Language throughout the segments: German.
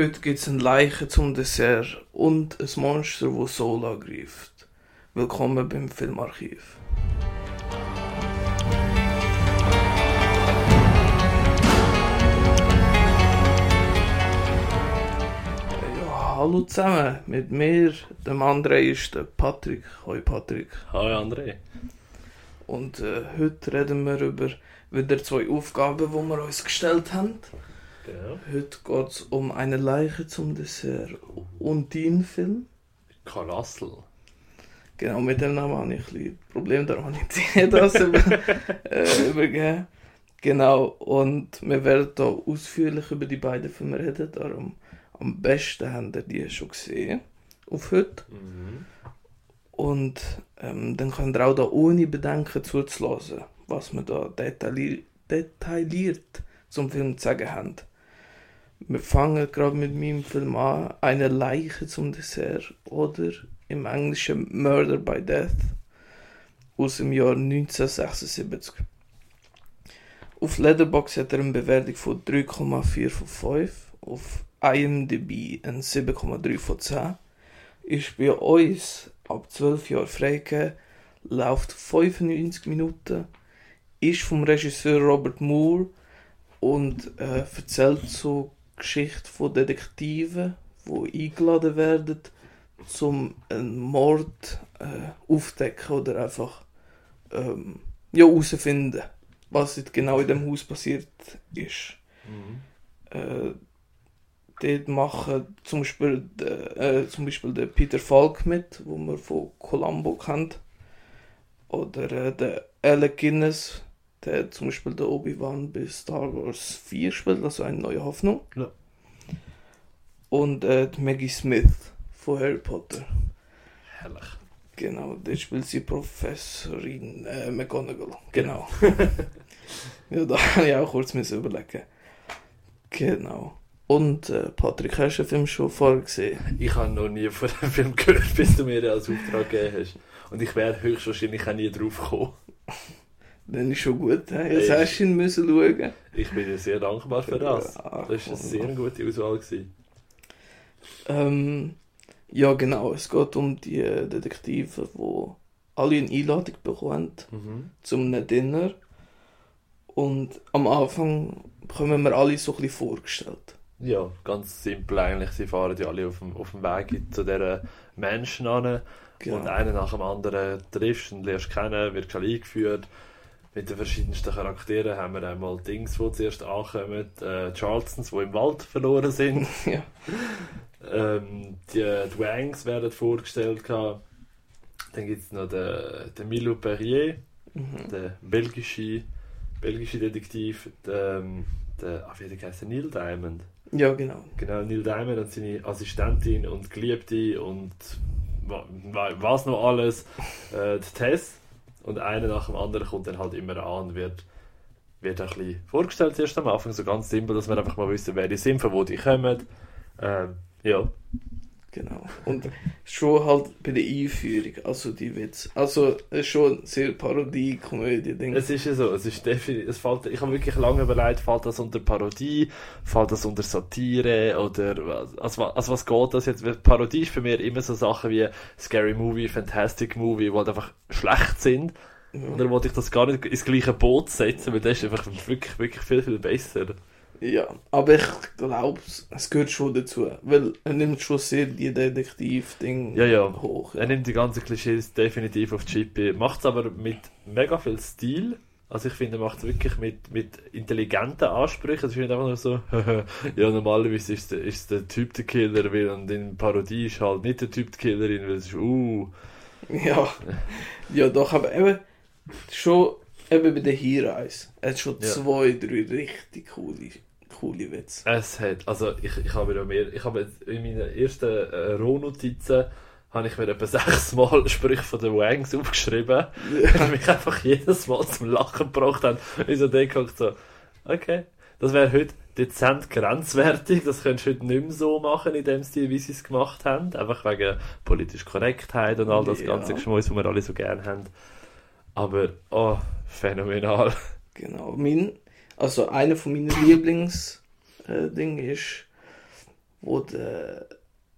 Heute gibt es eine Leiche zum Dessert und ein Monster, das Soul angreift. Willkommen beim Filmarchiv. Ja, hallo zusammen, mit mir, dem André ist der Patrick. Hoi Patrick. Hallo André. Und äh, heute reden wir über wieder zwei Aufgaben, die wir uns gestellt haben. Heute geht es um eine Leiche zum Dessert und deinen Film. Kalassel. Genau, mit dem Namen habe ich ein bisschen Problem, darum habe ich das über, äh, übergeben. Genau, und wir werden hier ausführlich über die beiden Filme reden, darum am besten haben ihr die schon gesehen, auf heute. Mhm. Und ähm, dann könnt ihr auch da ohne Bedenken zuzulassen, was wir da detailliert, detailliert zum Film zu sagen haben. Wir fangen gerade mit meinem Film an, Eine Leiche zum Dessert oder im Englischen Murder by Death aus dem Jahr 1976. Auf Letterboxd hat er eine Bewertung von 3,4 von 5, auf IMDb ein 7,3 von 10, ist bei uns ab 12 Jahren freigegeben, läuft 95 Minuten, ist vom Regisseur Robert Moore und äh, erzählt so Geschichte von Detektiven, die eingeladen werden, zum einen Mord äh, aufdecken oder einfach ähm, ja, herausfinden, was jetzt genau in dem Haus passiert ist. Mhm. Äh, dort machen zum Beispiel, äh, zum Beispiel der Peter Falk mit, wo man von Columbo kennt. Oder äh, der Alec Guinness, der zum Beispiel der Obi-Wan bei Star Wars 4 spielt, also eine neue Hoffnung. Ja. Und äh, Maggie Smith von Harry Potter. Herrlich. Genau, dort spielt sie Professorin äh, McGonagall. Genau. ja, da habe ich auch kurz müssen überlegen. Genau. Und äh, Patrick, hast du den Film schon vorher gesehen? Ich habe noch nie von dem Film gehört, bis du mir den als Auftrag gegeben hast. Und ich wäre höchstwahrscheinlich auch nie drauf gekommen. Dann ist schon gut. He? Jetzt Ey. hast du ihn müssen schauen. Ich bin dir sehr dankbar für das. Ja, Das war eine sehr gute Auswahl. Gewesen. Ähm, ja, genau. Es geht um die Detektive, die alle eine Einladung bekommen Mhm. zum Dinner. Und am Anfang bekommen wir alle so ein bisschen vorgestellt. Ja, ganz simpel eigentlich. Sie fahren ja alle auf dem, auf dem Weg zu dieser Menschen an. Genau. Und einen nach dem anderen triffst und lernst kennen, wird schon eingeführt. Mit den verschiedensten Charakteren haben wir einmal Dings, die zuerst ankommen, äh, Charlestons, die im Wald verloren sind. ja. Ähm, die, die Wangs werden vorgestellt. gehabt. Dann gibt es noch den, den Milo Perrier, Mhm. der belgische, belgische Detektiv, der, ähm, der ah, wie geheißen? Neil Diamond. ja, genau. Genau, Neil Diamond und seine Assistentin und Geliebte und wa- wa- was noch alles. Äh, die Tess. Und einer nach dem anderen kommt dann halt immer an und wird, wird ein bisschen vorgestellt erst am Anfang. So ganz simpel, dass wir einfach mal wissen, wer die sind, von wo die kommen. Ähm, ja. Genau. Und schon halt bei der Einführung, also die Witz. Also es ist schon sehr Parodie-Komödie-Ding. Es ist ja so, es ist definitiv, es fällt, ich habe wirklich lange überlegt, fällt das unter Parodie, fällt das unter Satire oder was- also, also was geht das jetzt? Parodie ist für mich immer so Sachen wie Scary Movie, Fantastic Movie, die halt einfach schlecht sind. Ja. Oder wollte ich das gar nicht ins gleiche Boot setzen, weil das ist einfach wirklich, wirklich viel, viel besser. Ja, aber ich glaube, es gehört schon dazu, weil er nimmt schon sehr die Detektiv-Ding Ja, ja. hoch. Er nimmt die ganzen Klischees definitiv auf die Chippe, macht es aber mit mega viel Stil. Also ich finde, er macht es wirklich mit, mit intelligenten Ansprüchen. Es ist nicht einfach nur so, ja normalerweise ist der, ist der Typ der Killer, weil und in Parodie ist halt nicht der Typ die Killerin, weil es ist, uh, Ja, ja doch, aber eben schon eben bei der Hinreise. Er hat schon Ja. zwei, drei richtig coole, coole Witze. es hat, also ich, ich habe mir mehr, ich habe in meinen ersten äh, Rohnotizen habe ich mir etwa sechsmal Sprüche von den Wangs aufgeschrieben. die mich einfach jedes Mal zum Lachen gebracht haben. Ich so denke so, okay, das wäre heute dezent grenzwertig, das könntest du heute nicht mehr so machen in dem Stil, wie sie es gemacht haben. Einfach wegen politischer Korrektheit und all das Ja. ganze Geschmäus, was wir alle so gerne haben. Aber, oh, phänomenal. Genau. Mein, also einer von meinen Lieblings äh, ist wo der,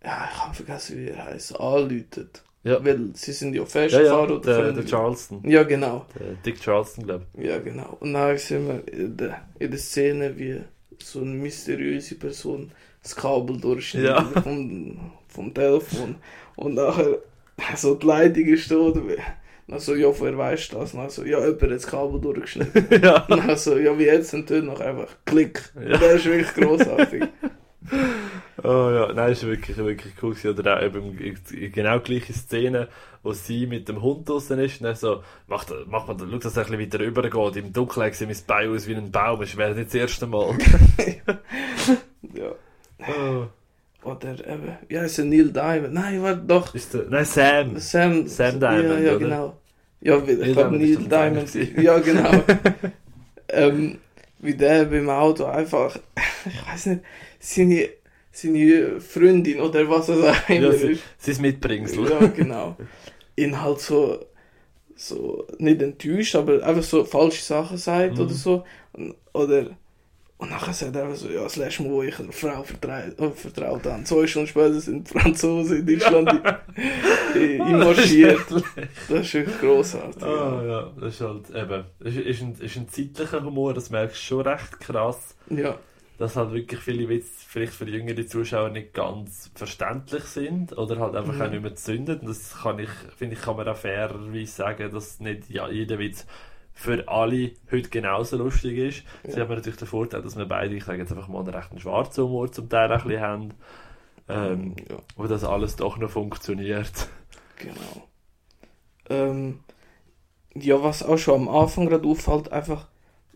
ja, ich habe vergessen, wie er heißt, anläutet. Ja. Weil sie sind ja Ja, festgefahren ja, oder der, fahren- der Charleston. Ja, genau. Der Dick Charleston, glaube Ja, genau. Und dann sehen wir in der, in der Szene, wie so eine mysteriöse Person das Kabel durchschneidet Ja. vom, vom Telefon. Und nachher so die Leitung ist da. Oder wie? Dann so, ja, woher weißt du das? Dann so, ja, jemand hat das Kabel durchgeschnitten. ja. Und dann so, ja, wie jetzt? Und dann noch einfach Klick. Ja. Der ist wirklich großartig. Oh ja, nein, ist wirklich, wirklich cool gewesen. Oder auch eben genau gleiche Szene, wo sie mit dem Hund draußen ist und dann so, macht, macht man, schau, dass er ein bisschen weiter rübergeht. Im Dunkeln sieht mein Bein aus wie ein Baum. Es wäre nicht das erste Mal. ja. oh. Oder eben, ja, ist ein Neil Diamond. Nein, warte doch. Ist der, nein, Sam. Sam, Sam Diamond, Ja, ja oder? genau. Ja, weil Neil ich glaube Diamond ist Neil Diamond. Ja, genau. ähm, wie der beim Auto einfach, ich weiß nicht, seine, seine Freundin oder was auch immer Ja, sie, ist. sein Mitbringsel. Ja, genau. Ihn halt so, so, nicht enttäuscht, aber einfach so falsche Sachen sagt Mhm. oder so. Oder, und nachher sagt er so, ja, das letzte Mal, wo ich einer Frau vertraut, äh, vertraut habe. Zwei Stunden später sind die Franzosen in Deutschland i- i- einmarschiert. Das ist wirklich grossartig. Ah, ja, das ist halt eben, ist, ist, ein, ist ein zeitlicher Humor, das merkst du schon recht krass, Ja, dass halt wirklich viele Witze vielleicht für jüngere Zuschauer nicht ganz verständlich sind oder halt einfach Mhm. auch nicht mehr zünden. Und das kann ich, finde ich, kann man auch fairerweise sagen, dass nicht ja, jeder Witz für alle heute genauso lustig ist. Sie Ja. haben natürlich den Vorteil, dass wir beide, ich sage jetzt einfach mal, einen rechten schwarzen Humor zum Teil ein bisschen haben, ähm, ja, wo das alles doch noch funktioniert. genau. Ähm, ja, was auch schon am Anfang gerade auffällt, einfach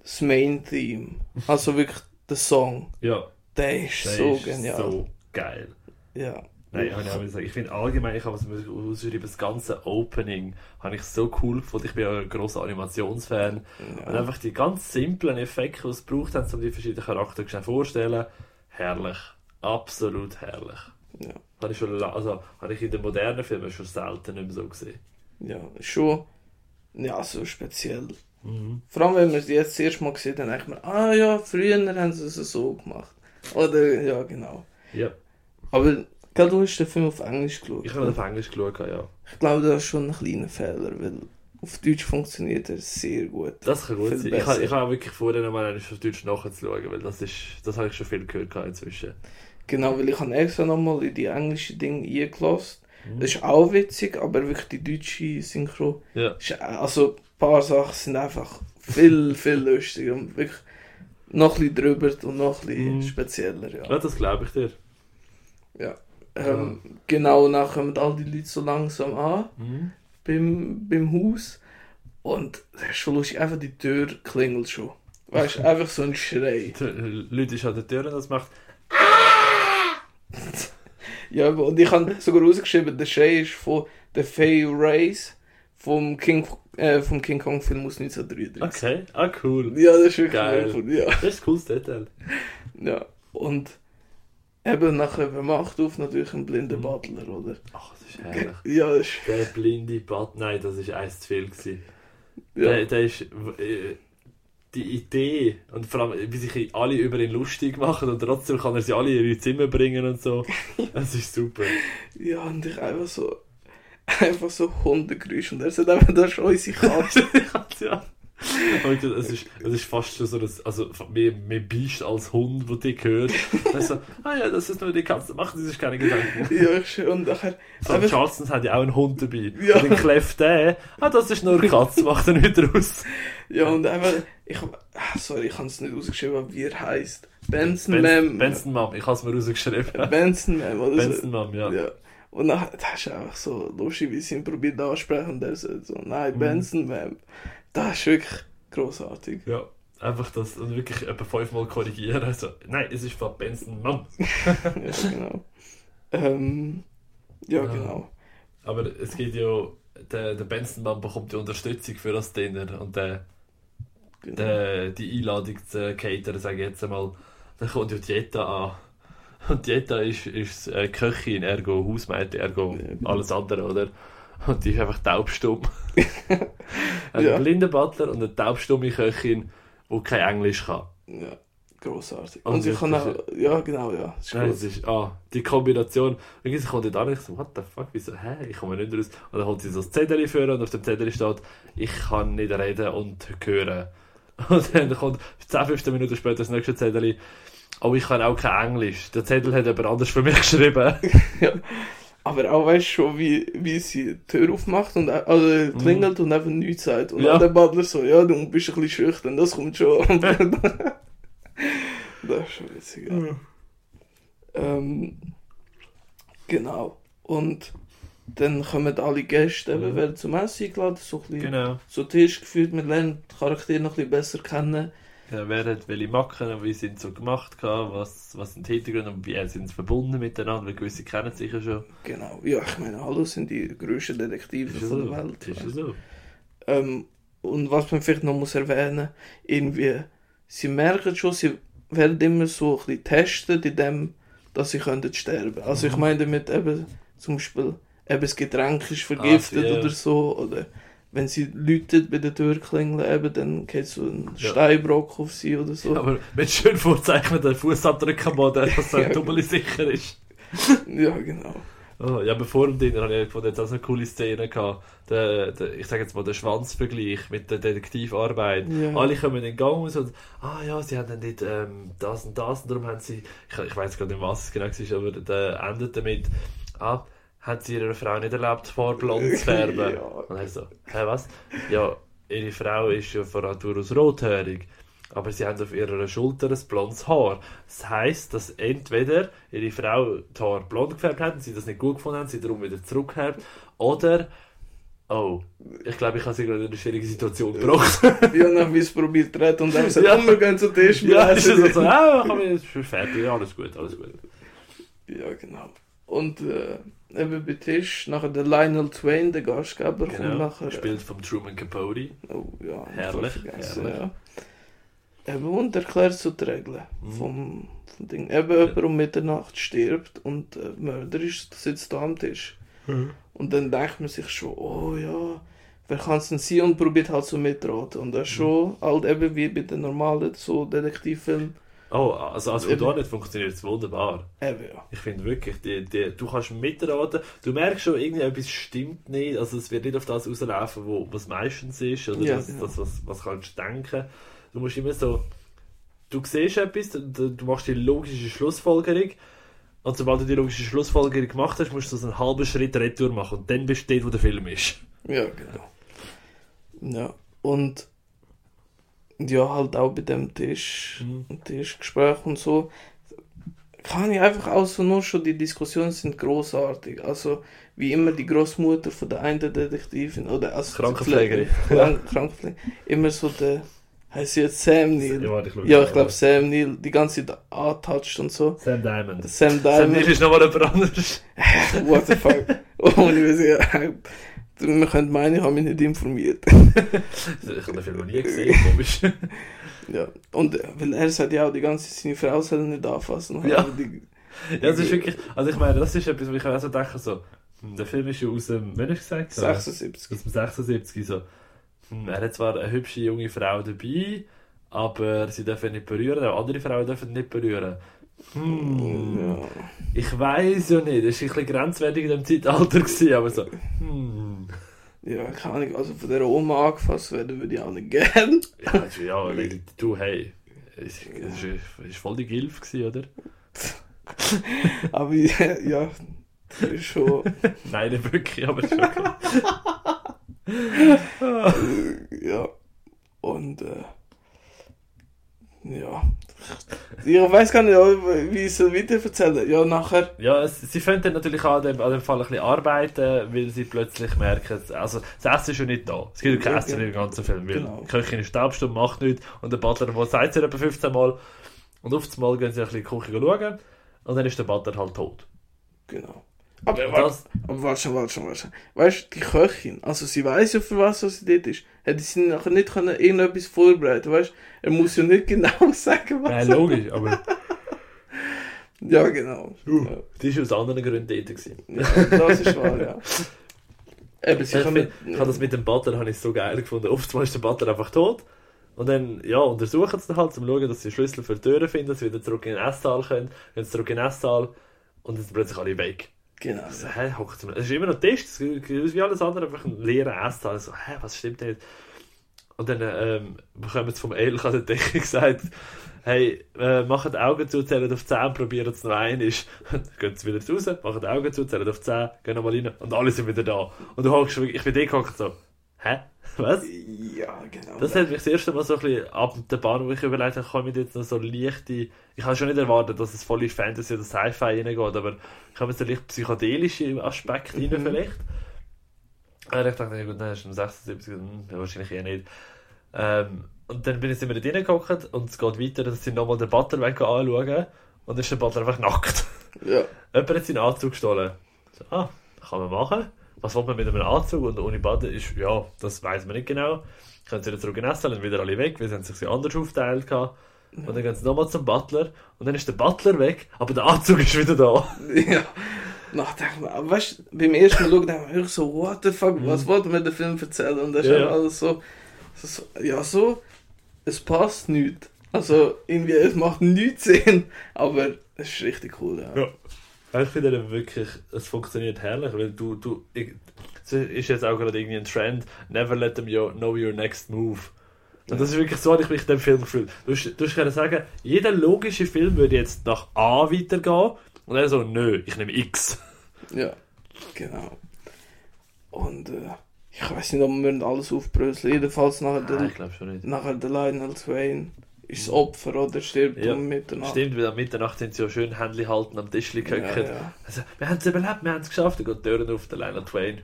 das Main-Theme. Also wirklich der Song. Ja, Der ist das so ist genial. so geil. Ja. Nein, habe ich auch sagen. Ich finde allgemein, ich habe es ausgeschrieben, das ganze Opening habe ich so cool gefunden. Ich bin ja ein grosser Animationsfan. Und ja. einfach die ganz simplen Effekte, die es braucht haben, um die verschiedenen Charaktere schnell vorzustellen, herrlich. Absolut herrlich. Ja. Habe ich, schon, also, habe ich in den modernen Filmen schon selten nicht mehr so gesehen. ja, schon ja, so speziell. Mhm. Vor allem, wenn man es jetzt das erste Mal sieht, dann denkt man, ah ja, früher haben sie es so gemacht. Oder, ja, genau. Ja, Aber, gell, du hast den Film auf Englisch geschaut. ich habe auf Englisch geschaut, ja. Ich glaube, das ist schon ein kleiner Fehler, weil auf Deutsch funktioniert er sehr gut. Das kann gut Viel sein. Ich habe, besser. ich habe auch wirklich vorher noch mal auf Deutsch nachzuschauen, weil das ist, das habe ich schon viel gehört inzwischen. Genau, weil ich habe extra nochmal in die englischen Dinge eingelassen. Mhm. Das ist auch witzig, aber wirklich die deutsche Synchro, Ja. ist, also ein paar Sachen sind einfach viel, viel lustiger und wirklich noch ein bisschen drüber und noch ein bisschen Mhm. spezieller, ja. ja, das glaube ich dir. Ähm, Genau, dann kommen all die Leute so langsam an Mhm. beim, beim Haus und das ist schon lustig, einfach die Tür klingelt schon. Weißt du, einfach so ein Schrei. Die Leute ist an der Tür und das macht. Ja, aber- und ich habe sogar rausgeschrieben, der Schrei ist von der Faye Race vom King, äh, vom King Kong Film aus 1933. Okay, ah cool. Ja, das ist wirklich Geil. cool. Ja. Das ist ein cooles Detail. ja. Und eben nachher, wer macht auf natürlich ein blinder Mhm. Butler, oder? Ach, das ist herrlich. Ja, das ist, Der blinde Bad, nein, das ist eins zu viel gewesen. ja. Der, der ist äh, die Idee und vor allem, wie sich alle über ihn lustig machen und trotzdem kann er sie alle in ihre Zimmer bringen und so. Das ist super. ja, und ich einfach so, einfach so Hundegeräusche und er sagt einfach, das ist unsere Katze. ja. Es ist, es ist fast so, dass, also mehr, mehr Biest als Hund, wo die hört. Also, ah ja, das ist nur die Katze, machen Sie sich keine Gedanken. ja, und nachher, allem einfach, Charleston hat ja auch einen Hund dabei. Ja. Und dann kläfft der, ah, das ist nur eine Katze, macht er nicht raus. ja, und einfach, ich, ah, sorry, ich habe es nicht ausgeschrieben, aber wie er heißt. Benson Benson, Mem. Benson Mom, ich habe es mir rausgeschrieben. Benson Mem, oder so. Benson Mom, ja. Ja. Und dann, das ist einfach so lustig, wie sie ihn probiert ansprechen und er sagt so, nein, Mhm. Benson, Ma'am. Das ist wirklich großartig. Ja, einfach das und wirklich etwa fünfmal korrigieren. Also, nein, es ist von Benson Mom. ja, genau. Ähm, ja, Ja. genau. Aber es geht ja, der, der Benson Mom bekommt die Unterstützung für das Dinner und der, genau. der, die Einladung zu catern, sage ich jetzt einmal, dann kommt ja die Jetta an. Und die Jetta ist, ist äh, Köchin, ergo Hausmädchen, ergo Ja, genau. alles andere, oder? Und die ist einfach taubstumm. Ein Ja. blinder Butler und eine taubstumme Köchin, die kein Englisch kann. Ja. grossartig. Und sie das kann auch, ja genau, ja. Ist Nein, es ist, ah, die Kombination. Irgendwie kommt dort an, ich so, what the fuck, wieso, hä, ich komme nicht raus. Und dann holt sie so das Zettel für und auf dem Zettel steht, ich kann nicht reden und hören. Und dann kommt 10, 15 Minuten später das nächste Zettel, oh, ich kann auch kein Englisch. Der Zettel hat jemand anders für mich geschrieben. Aber auch weißt du schon, wie, wie sie die Tür aufmacht und also klingelt und einfach nichts sagt. Und Mhm. Ja. dann der Butler so, ja, du bist ein bisschen schüchtern, das kommt schon. das ist schon witzig, ja. Ähm, genau. Und dann kommen alle Gäste, eben, Mhm. werden zum Essen eingeladen, so ein bisschen Genau. so Tisch geführt, man lernt die Charaktere noch ein bisschen besser kennen. Ja, wer hat welche Macken und wie sind sie so gemacht, gehabt, was, was sind die Hintergründe und wie sind sie verbunden miteinander, weil gewisse kennen sich ja schon. Genau. Ja, ich meine, hallo sind die grössten Detektive von so. der Welt. Ist so. Ähm, und was man vielleicht noch muss erwähnen, irgendwie, sie merken schon, sie werden immer so ein bisschen testet, in dem, dass sie könnten sterben. Also Mhm. ich meine damit eben zum Beispiel, eben das Getränk ist vergiftet Ah, oder so, oder wenn sie läutet bei der Tür klingeln, eben, dann geht so ein Ja. Steinbrock auf sie oder so. Aber mit schön vorzeichneten Fußabdrücken am Boden, dass er Ja. doppelt sicher ist. Ja, genau. Oh, ja, bevor dem Dinner habe ich gefunden, jetzt auch so eine coole Szene gehabt. Der, der, ich sage jetzt mal, der Schwanzvergleich mit der Detektivarbeit. Ja. Alle kommen in den Gang raus und, ah ja, sie haben dann nicht ähm, das und das und darum haben sie, ich, ich weiß gar nicht, was es genau war, aber der endet damit, ah, hat sie ihrer Frau nicht erlaubt, vor blond zu färben? Ja. Und dann so, hä, was? Ja, ihre Frau ist ja von Natur aus rothaarig. Aber sie haben auf ihrer Schulter ein blondes Haar. Das heisst, dass entweder ihre Frau die Haare blond gefärbt hat und sie das nicht gut gefunden haben, sie darum wieder zurückhärbt, oder, oh, ich glaube, ich habe sie gerade in eine schwierige Situation gebracht. Ja, dann wie es probiert retten und dann sagt, Ja. wir gehen zu Tisch. ja, ist es so, ah, jetzt ist fertig, ja, alles gut, alles gut. Ja, genau. Und äh, eben bei Tisch, nachher der Lionel Twain, der Gastgeber, kommt Genau, nachher. gespielt von Truman Capote. Oh, ja, Herrlich, vergessen, herrlich. Ja. Eben, und erklärt so die Regeln Mhm. vom, vom Ding. Eben, jemand um Mitternacht stirbt und äh, Mörder ist, sitzt da am Tisch. Und dann denkt man sich schon, oh ja, wer kann es denn sein? Und probiert halt so mitraten. Und das ist schon halt eben wie bei den normalen so Detektivfilmen. Oh, also als Eben. Houdanet funktioniert es wunderbar. Eben, ja. Ich finde wirklich, die, die, du kannst mitraten, du merkst schon, irgendetwas stimmt nicht, also es wird nicht auf das rauslaufen, wo, was meistens ist, oder Ja, das, genau. das, was, was kannst du denken. Du musst immer so, du siehst etwas, du, du machst die logische Schlussfolgerung, und sobald du die logische Schlussfolgerung gemacht hast, musst du so einen halben Schritt retour machen, und dann bist du dort, wo der Film ist. Ja, genau. Ja, und ja, halt auch bei dem Tisch, Mhm. Tischgespräch und so, kann ich einfach so nur schon, die Diskussionen sind großartig. Also, wie immer die Großmutter von der einen Detektivin, oder also Krankenpflegerin. Krank Krankenpflegerin, immer so der, heißt sie jetzt Sam Neill? Ja, ich glaube Sam Neill, die ganze Zeit antatscht und so. Sam Diamond. Sam Sam Diamond. Neill ist nochmal jemand anderes. What the fuck? Oh, ja. Man könnte meinen, ich habe mich nicht informiert. Ich habe den Film noch nie gesehen, komisch. Ja. Und äh, weil er sagt ja auch die ganze Zeit, seine Frau soll nicht anfassen. Ja. Die, Ja, das ist wirklich, also ich meine, das ist etwas, wo ich auch so denke, so, hm, der Film ist ja aus dem, hast du gesagt? So, 76. Aus dem 76, so. Hm, er hat zwar eine hübsche junge Frau dabei, aber sie dürfen nicht berühren, auch andere Frauen dürfen nicht berühren. Hm, Ja. ich weiß ja nicht, das war ein bisschen grenzwertig in dem Zeitalter, gewesen, aber so, hm. ja, keine Ahnung. Also von der Oma angefasst werden würde ich auch nicht gern. Ja, also, ja, du, hey, es ist voll die Gilf gewesen, oder? Aber ja, das ist schon. Nein, nicht wirklich, aber schon. Ja. Und äh, ja. Ich weiß gar nicht, wie ich es weiter erzählen Ja, nachher. Ja, sie fangen dann natürlich an dem, an dem Fall ein bisschen arbeiten, weil sie plötzlich merken, also das Essen ist ja nicht da. Es gibt ja kein Ja, Essen im ganzen Film, weil genau. die Köchin ist Stabstunde, macht nichts und der Butler mal sagt sie etwa 15 Mal und auf das Mal gehen sie ein bisschen in die Küche schauen und dann ist der Butler halt tot. Genau. Aber, Und warte, das, aber warte schon, warte schon, warte schon. Weißt du, die Köchin, also sie weiß ja für was sie dort ist. Hätte sie nachher nicht können irgendetwas vorbereiten weißt Er muss ja nicht genau sagen, was nein, logisch, aber Ja, genau. Uh. die war aus anderen Gründen dort. Gewesen. Ja, das ist wahr, ja. Eben, sie Ich, kann ich habe das mit dem Butler habe ich so geil gefunden. Oftmals ist der Butler einfach tot Und dann, ja, untersuchen sie dann halt, um zu schauen, dass sie Schlüssel für die Türen finden, dass sie wieder zurück in den Esssaal können. Gehen sie zurück in den Esssaal und dann sind plötzlich alle weg. Genau. Ich so, hä, hockt Es ist immer noch Tisch, es ist wie alles andere, einfach ein leerer Esssaal. Ich so, hä, was stimmt denn jetzt? Und dann ähm, bekommen sie vom Elch an der Decke gesagt, hey, äh, macht die Augen zu, zählen auf 10, probieren es noch ein ist. Gehen sie wieder raus, machen die Augen zu, zählen auf 10, gehen nochmal rein und alle sind wieder da. Und du hockst, ich bin eh gehockt so, hä? Was? Ja, genau. Das hat mich das erste Mal so ein bisschen ab der Bahn, wo ich überlegt habe, komme ich jetzt noch so leichte. Ich habe schon nicht erwartet, dass es voll in Fantasy oder Sci-Fi reingeht, aber kommen so leicht psychedelische Aspekte rein Mhm. vielleicht. Und ich dachte, ja gut, das ist um 76, hm, ja, wahrscheinlich eher nicht. Ähm, und dann bin ich wir da reingehockt und es geht weiter, dass sie nochmal den Butler weg anschauen und dann ist der Butler einfach nackt. Ja. Jemand hat seinen Anzug gestohlen. So, ah, kann man machen. Was will man mit einem Anzug und ohne Baden ist, ja, das weiß man nicht genau. Können sie wieder zurück in Essen, dann wieder alle weg, weil sie haben sich sie anders aufteilt gehabt. Und dann gehen sie nochmal zum Butler und dann ist der Butler weg, aber der Anzug ist wieder da. Ja. Wir, aber weißt du, beim ersten Mal schauen, wir wirklich so, what the fuck, was wollte mir der Film erzählen? Und das ist Ja, alles so, so, so, ja, so, es passt nicht. Also, irgendwie, es macht nichts Sinn, aber es ist richtig cool, ja. Ja. Ich finde eben wirklich, es funktioniert herrlich, weil du, du, ich, es ist jetzt auch gerade irgendwie ein Trend, never let them know your next move. Und das ist wirklich so, habe ich mich in dem Film gefühlt. Du, du können sagen, jeder logische Film würde jetzt nach A weitergehen und er so, nö, ich nehme X. Ja, genau. Und, äh, ich weiß nicht, ob wir alles aufbröseln. Jedenfalls nachher der, schon nicht. nachher der Lionel Twain ist das Opfer oder stirbt Ja, um Mitternacht. Stimmt, weil am Mitternacht sind sie ja schön Händchen halten am Tischli Ja, gehockt. ja. Also, wir haben es überlebt, wir haben es geschafft, dann geht die Türen auf, der Lionel Twain.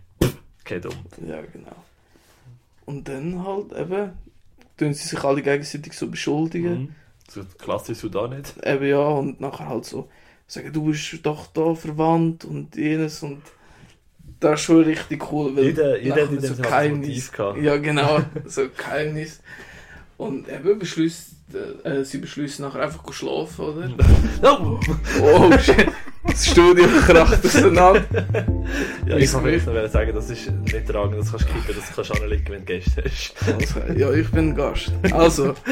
Geht um. Ja, genau. Und dann halt eben, tun sie sich alle gegenseitig so beschuldigen. Mhm. So klassisch so da nicht. Eben ja, und nachher halt so sagen, du bist doch da verwandt und jenes und das ist schon richtig cool, weil Jeder, jeder hat so gehabt. Ja, genau, so Geheimnis. Und eben beschließt, äh, sie beschließen nachher einfach zu schlafen, oder? Oh! Oh shit, das Studio kracht auseinander. Ja, ich kann noch sagen, das ist nicht tragen, das kannst du kippen, das kannst du anlegen, wenn du Gäste hast. Also, ja, ich bin Gast. Also,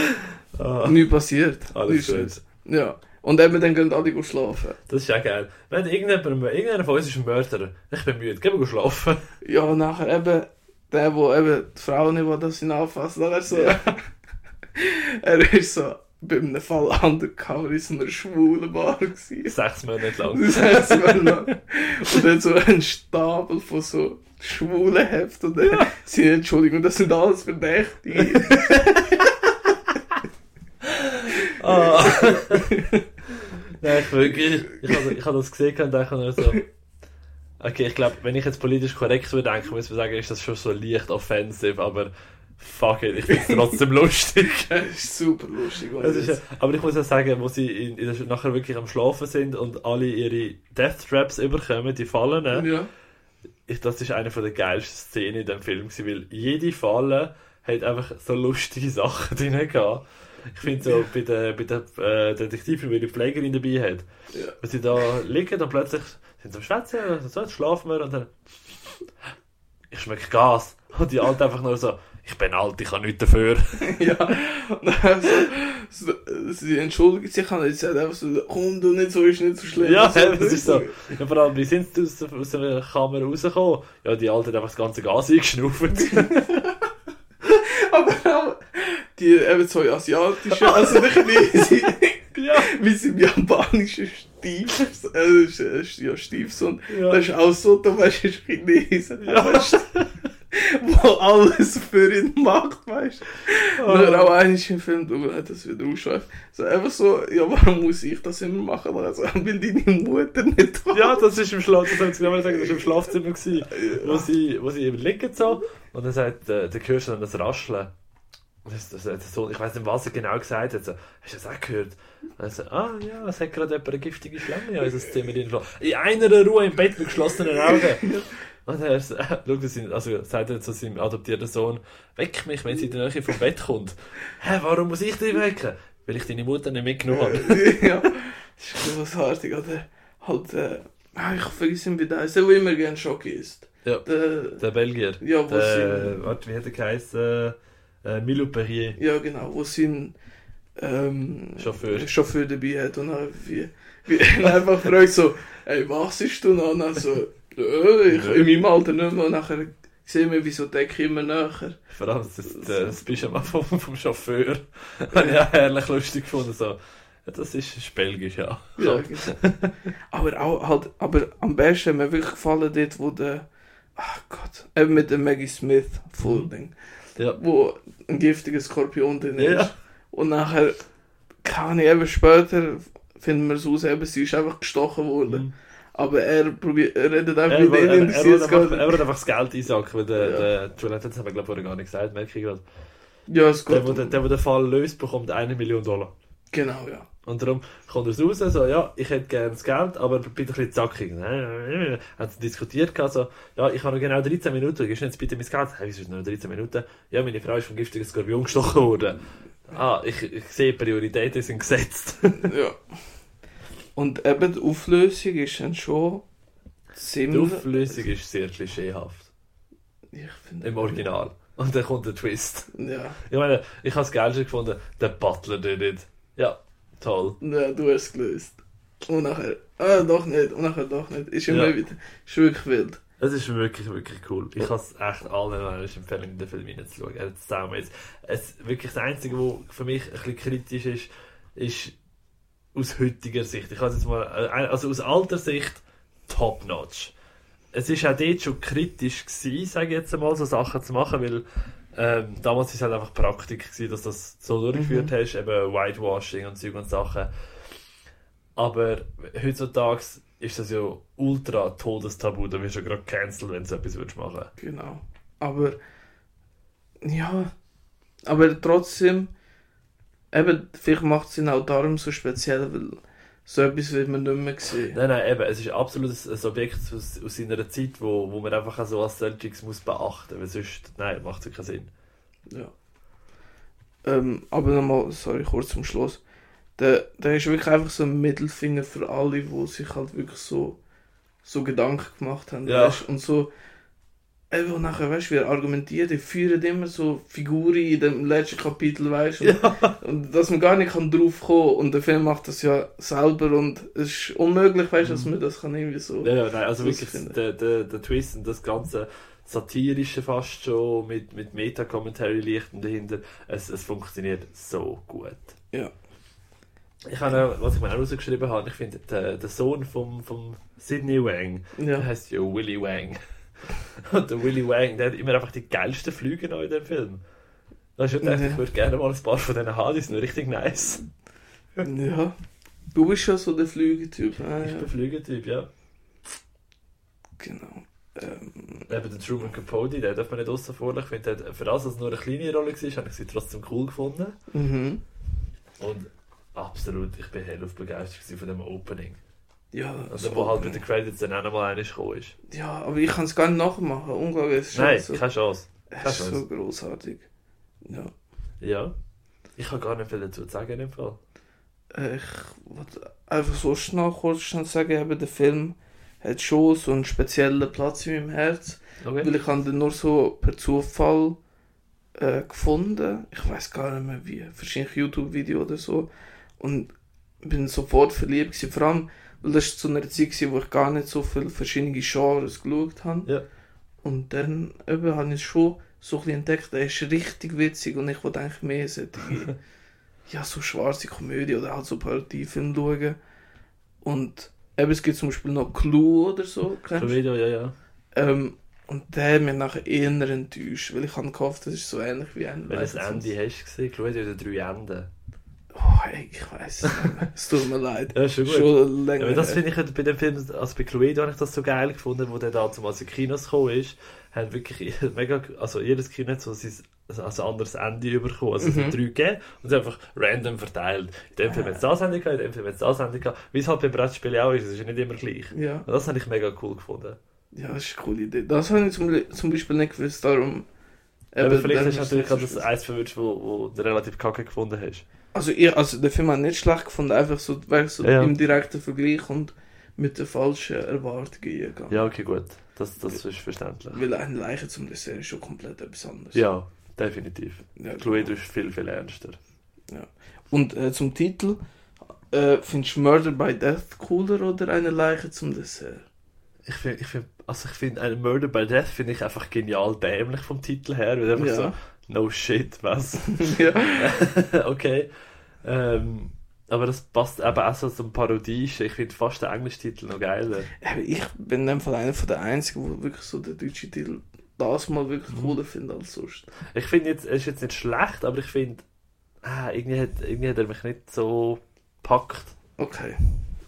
Ah, nichts passiert. alles Nichts. gut. Ja. Und eben dann gehen alle schlafen. Das ist ja geil. Wenn irgendjemand, irgendeiner von uns ist ein Mörder, ich bin müde, gehen wir schlafen. Ja, nachher eben, der, wo eben die Frau nicht sie ihn anfassen, nachher so. er ist so bei einem Fall undercover in so einer schwulen Bar gewesen. Sechs Monate lang. Heisst, man noch. Und dann so ein Stapel von so schwulen Heften. Und dann, sie, Entschuldigung, das sind alles Verdächtige. Ah. Nein, ich wirklich, ich habe ich das gesehen und dachte mir so, okay, ich glaube, wenn ich jetzt politisch korrekt würde denken, muss man sagen, ist das schon so leicht offensive, aber fuck it, ich finde es trotzdem lustig. Das ist super lustig. Das ist, aber ich muss ja sagen, wo sie in, in nachher wirklich am Schlafen sind und alle ihre Death Traps überkommen, die Fallen, ne? ja. ich, das ist eine von der geilsten Szenen in dem Film gewesen, weil jede Falle hat einfach so lustige Sachen drin gehabt. Ich finde so, bei der, bei der äh, Detektivin, die die Pflegerin dabei hat, Ja. wenn sie da liegen und plötzlich sind sie am Schwätzen, und so, jetzt schlafen wir und dann ich schmecke Gas. Und die Alte einfach nur so, ich bin alt, ich kann nichts dafür. ja. Und dann so, so, sie entschuldigt sich und sie sagt einfach so, komm du nicht so, ist nicht so schlimm. Ja, So, das ist so. Ja, vor allem, wie sind sie aus, aus der Kammer rausgekommen? Ja, die Alte hat einfach das ganze Gas eingeschnauft. Aber auch die eben so asiatische, also die Chinesen, ja. wie sie im japanischen Stiefs, äh, ja Stiefsohn, Ja. das ist auch so, du weißt, ist Chinesen, Ja. Wo alles für ihn macht, weißt du. Oh. Und auch einmal im Film, du das wieder ausschweift, so einfach so, ja, warum muss ich das immer machen? Also, weil deine Mutter nicht da Ja, das ist im Schlaf, das sagen, ist im Schlafzimmer gewesen, wo sie, wo sie eben liegen so, und dann sagt, äh, der hörst du dann das Rascheln. Das, das, das so, ich weiß nicht, was er genau gesagt hat. So, hast du das auch gehört? Und er so, ah ja, es hat gerade jemand eine giftige Schlange in unser Zimmer reingeschlagen. In einer Ruhe im Bett mit geschlossenen Augen. Und er so, äh, schaut er sein, also sagt er zu seinem adoptierten Sohn, weck mich, wenn sie in der Nähe vom Bett kommt. Hä, warum muss ich dich wecken? Weil ich deine Mutter nicht mitgenommen habe. ja, das ist großartig, oder? Halt, äh, ah, ich vergesse ihn wieder, der der immer gern Schock ist. Ja. Der, Der Belgier. ja, wo Der, sie, warte, wie hat er geheißen? Äh, Milo Perrier, Ja, genau, wo sein ähm, Chauffeur. Chauffeur dabei hat und dann wie, wie ihn einfach fragt so, ey, was ist du noch? Und dann so, äh, ich, in meinem Alter nicht mehr. Und nachher sehen wir, wieso decke immer näher. Vor allem das, das, das Pyjama vom, vom Chauffeur. Habe ich auch herrlich lustig gefunden. So. Das ist, belgisch, ja. Ja, genau. aber auch halt, aber am besten hat mir wirklich gefallen dort, wo der, ach Gott, eben mit der Maggie Smith Full Mhm. Ding, Ja. wo ein giftiger Skorpion drin ist. Ja. Und nachher, kann ich eben später, finden wir es aus, eben, sie ist einfach gestochen worden. Mhm. Aber er, probiert, er redet einfach Er, mit er, denen, er, er, einfach, er will einfach das Geld einsacken, weil der, Ja. der hat aber, glaube ich, vorher gar nicht gesagt, merke ich gerade. Ja, es Der, geht. der, der, der den Fall löst, bekommt eine Million Dollar. Genau, ja. Und darum kommt er raus, so, ja, ich hätte gerne das Geld, aber bitte ein bisschen zackig. Haben sie diskutiert, so, ja, ich habe noch genau 13 Minuten, gibst du jetzt bitte mein Geld? Hey, wieso ist noch 13 Minuten? Ja, meine Frau ist vom giftigen Skorpion gestochen worden. Ah, ich, ich sehe, Prioritäten sind gesetzt. ja. Und eben die Auflösung ist dann schon Die ziemlich... Auflösung ist sehr klischeehaft. Ich finde... Im Original. Und dann kommt der Twist. Ja. Ich meine, ich habe das Geilste gefunden, der Butler did it. Ja, toll. ja, du hast es gelöst. Und nachher... Ah, doch nicht. Und nachher doch nicht. Ist immer Ja. wieder... Ist wirklich wild. Es ist wirklich, wirklich cool. Ich kann es echt allen Menschen empfehlen, den Film reinzuschauen. Er hat es jetzt. Es, wirklich das Einzige, was für mich ein bisschen kritisch ist, ist aus heutiger Sicht. Ich jetzt mal, äh, also aus alter Sicht, top notch. Es ist auch dort schon kritisch gewesen, sage ich jetzt einmal, so Sachen zu machen, weil ähm, damals ist es halt einfach Praktik gewesen, dass du das so durchgeführt Mhm. hast, eben Whitewashing und Zeug und Sachen. Aber heutzutage ist das ja ultra Todestabu, da wirst du gerade cancelled, wenn du so etwas würdest machen Genau. Aber... Ja... Aber trotzdem... Eben, vielleicht macht es ihn auch darum so speziell, weil so etwas wird man nicht mehr sehen. Nein, nein, eben, es ist absolut ein, Objekt aus, aus seiner Zeit, wo, wo man einfach so als solches muss beachten, weil sonst, nein, macht es keinen Sinn. Ja. Ähm, aber nochmal, sorry, kurz zum Schluss. Der, der ist wirklich einfach so ein Mittelfinger für alle, die sich halt wirklich so, so Gedanken gemacht haben. Ja. Weißt? Und so, und nachher, weißt du, wie er argumentiert, er führt immer so Figuren in dem letzten Kapitel, weißt du, Ja. und dass man gar nicht kann drauf kommen und der Film macht das ja selber und es ist unmöglich, weißt du, dass Mhm. man das kann irgendwie so. Ja, ja, nein, also wirklich der, der, der Twist und das ganze satirische fast schon mit, mit Meta-Commentary lichten dahinter, es, es funktioniert so gut. Ja. Ich habe auch, was ich mir auch rausgeschrieben habe, ich finde, der, der Sohn vom, vom Sidney Wang, der Ja. heißt ja Willy Wang. Und der Willy Wang, der hat immer einfach die geilsten Flüge noch in dem Film. Da hast du gedacht, Ja. ich würde gerne mal ein paar von denen haben, die sind richtig nice. ja. Du bist schon so der Flügeltyp. Ah, Ich ja. bin Flügeltyp, ja. Genau. Ähm, Eben der Truman Capote, den darf man nicht außen vor. Ich finde, der für das, dass es nur eine kleine Rolle war, habe ich sie trotzdem cool gefunden. mhm. Und absolut, ich bin hellauf begeistert von dem Opening. Ja, Also, so- wo halt mit den Credits dann auch nochmal einer gekommen ist. ja, aber ich kann es gar nicht nachmachen. Unglaublich. Ist Nein, so, keine Chance. es ist so großartig. Ja. Ja. Ich habe gar nicht viel dazu zu sagen in dem Fall. Äh, Ich wollte einfach so schnell kurz schnell sagen, eben, der Film hat schon so einen speziellen Platz in meinem Herz. Okay. Weil ich habe den nur so per Zufall äh, gefunden. Ich weiß gar nicht mehr wie. Wahrscheinlich YouTube-Video oder so. Und bin sofort verliebt gewesen. Vor allem, das zu einer Zeit war, wo ich gar nicht so viele verschiedene Genres geschaut habe. Ja. Und dann eben habe ich schon so ein bisschen entdeckt, der ist richtig witzig und ich wollte eigentlich mehr solche, ja, so schwarze Komödie oder halt so Parodiefilme schauen. Und eben, es gibt zum Beispiel noch Clue oder so, kennst du? Video, ja, ja. Ähm, und der hat mich nachher eher enttäuscht, weil ich habe gehofft, das ist so ähnlich wie ein du Leichtsams- Ende hast gesehen, Cluedo hat drei Enden. Oh, ich weiß es tut mir leid. Ja, schon gut. Schon Ja, länger. aber das finde ich halt bei dem Film, also bei Cluedo habe ich das so geil gefunden, wo der da zumal in Kinos gekommen ist, haben wirklich mega, also jedes Kino hat so sein, also ein anderes Ende bekommen, also es Mhm. hat drei gegeben und es einfach random verteilt. In dem Film hat es das Ende gehabt, in dem Film hat es das Ende gehabt, wie es halt beim Brettspiel auch ist, es ist ja nicht immer gleich. ja. Und das habe ich mega cool gefunden. ja, das ist eine coole Idee. Das habe ich zum, zum Beispiel nicht gewusst, darum... aber eben, vielleicht du ist natürlich auch das eins verwünscht, wo, wo du relativ kacke gefunden hast. Also, ich, also der Film hat nicht schlecht gefunden, einfach so, weil so Ja. im direkten Vergleich und mit den falschen Erwartungen eingegangen. Ja, okay, gut. Das, das ist verständlich. Weil eine Leiche zum Dessert ist schon komplett etwas anderes. Ja, definitiv. Ja, Cluedo ist viel, viel ernster. Und äh, zum Titel, äh, findest du Murder by Death cooler oder eine Leiche zum Dessert? Ich finde, ich find, also ich finde, ein Murder by Death finde ich einfach genial dämlich vom Titel her, weil einfach Ja. so, no shit, was? ja. okay. Ähm, aber das passt eben auch so zum Parodischen. Ich finde fast den englischen Titel noch geiler. Ich bin in dem Fall einer von der Einzigen, wo wirklich so den deutschen Titel das mal wirklich Mhm. cooler finde als sonst. Ich finde jetzt, er ist jetzt nicht schlecht, aber ich finde, ah, irgendwie, hat, irgendwie hat er mich nicht so packt. Okay.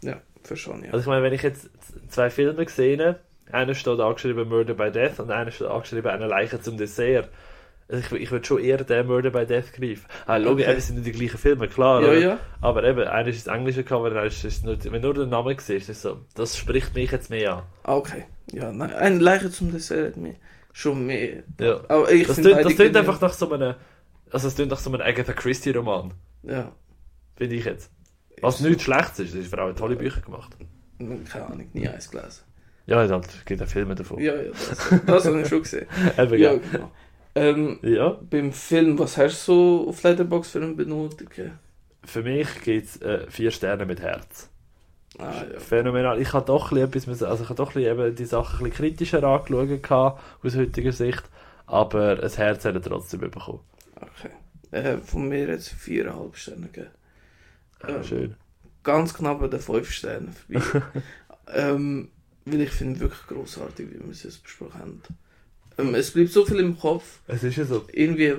Ja, verstehe ich. Also ich meine, wenn ich jetzt zwei Filme gesehen einer steht angeschrieben Murder by Death und einer steht angeschrieben eine Leiche zum Dessert. Also ich, ich würde schon eher den Murder by Death greifen. Ah, logisch, Okay. sind nicht die gleichen Filme, klar. Ja, aber, ja. aber eben, einer ist das englische Cover, einer ist, ist nur, wenn nur der Name siehst, ist so, das spricht mich jetzt mehr an. Ah, Okay. Ja, nein, eine Leiche zum Dessert hat mich schon mehr. Ja. Aber ich Das klingt, einfach nach so einem, also es klingt nach so einem Agatha Christie Roman, Ja. finde ich jetzt. Was nichts Schlechtes ist, das ist vor allem tolle Bücher gemacht. Keine Ahnung, nie eins gelesen. Ja, es gibt ja Filme davon. Ja, ja, das, das habe ich schon gesehen. Eben, ja. genau. Ähm, ja. beim Film, was hast du so auf Letterboxd für einen Benotungen? Für mich gibt es äh, vier Sterne mit Herz. Ah, ja. Phänomenal. Ich habe doch etwas müssen, also ich habe doch eben die Sachen ein kritischer angeschaut gehabt, aus heutiger Sicht, aber ein Herz hat er trotzdem bekommen. Okay. Äh, von mir jetzt viereinhalb Sterne gegeben. Ah, Ähm, schön. Ganz knapp an den fünf Sternen vorbei. ähm, weil ich finde wirklich großartig, wie wir es jetzt besprochen haben. Ähm, es bleibt so viel im Kopf. Es ist ja so. Irgendwie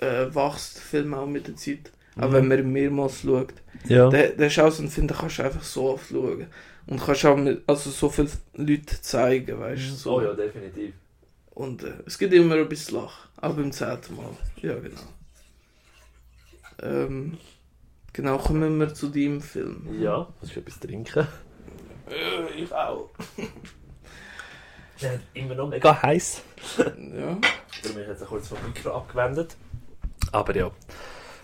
äh, wächst der Film auch mit der Zeit. Aber Mhm. wenn man ihn mehrmals schaut, Ja. der, der ist auch so ein Film, den kannst du einfach so oft schauen. Und kannst auch mit, also so viele Leute zeigen, weißt du. So. Oh ja, definitiv. Und äh, es gibt immer ein bisschen Lach. Auch beim zehnten Mal. Ja, genau. Ähm, genau, kommen wir zu deinem Film. Ja, hast du etwas trinken? Äh, ich auch. Der hat immer noch mega heiß. Ja. Darum ich jetzt kurz vom Mikro abgewendet. Aber ja.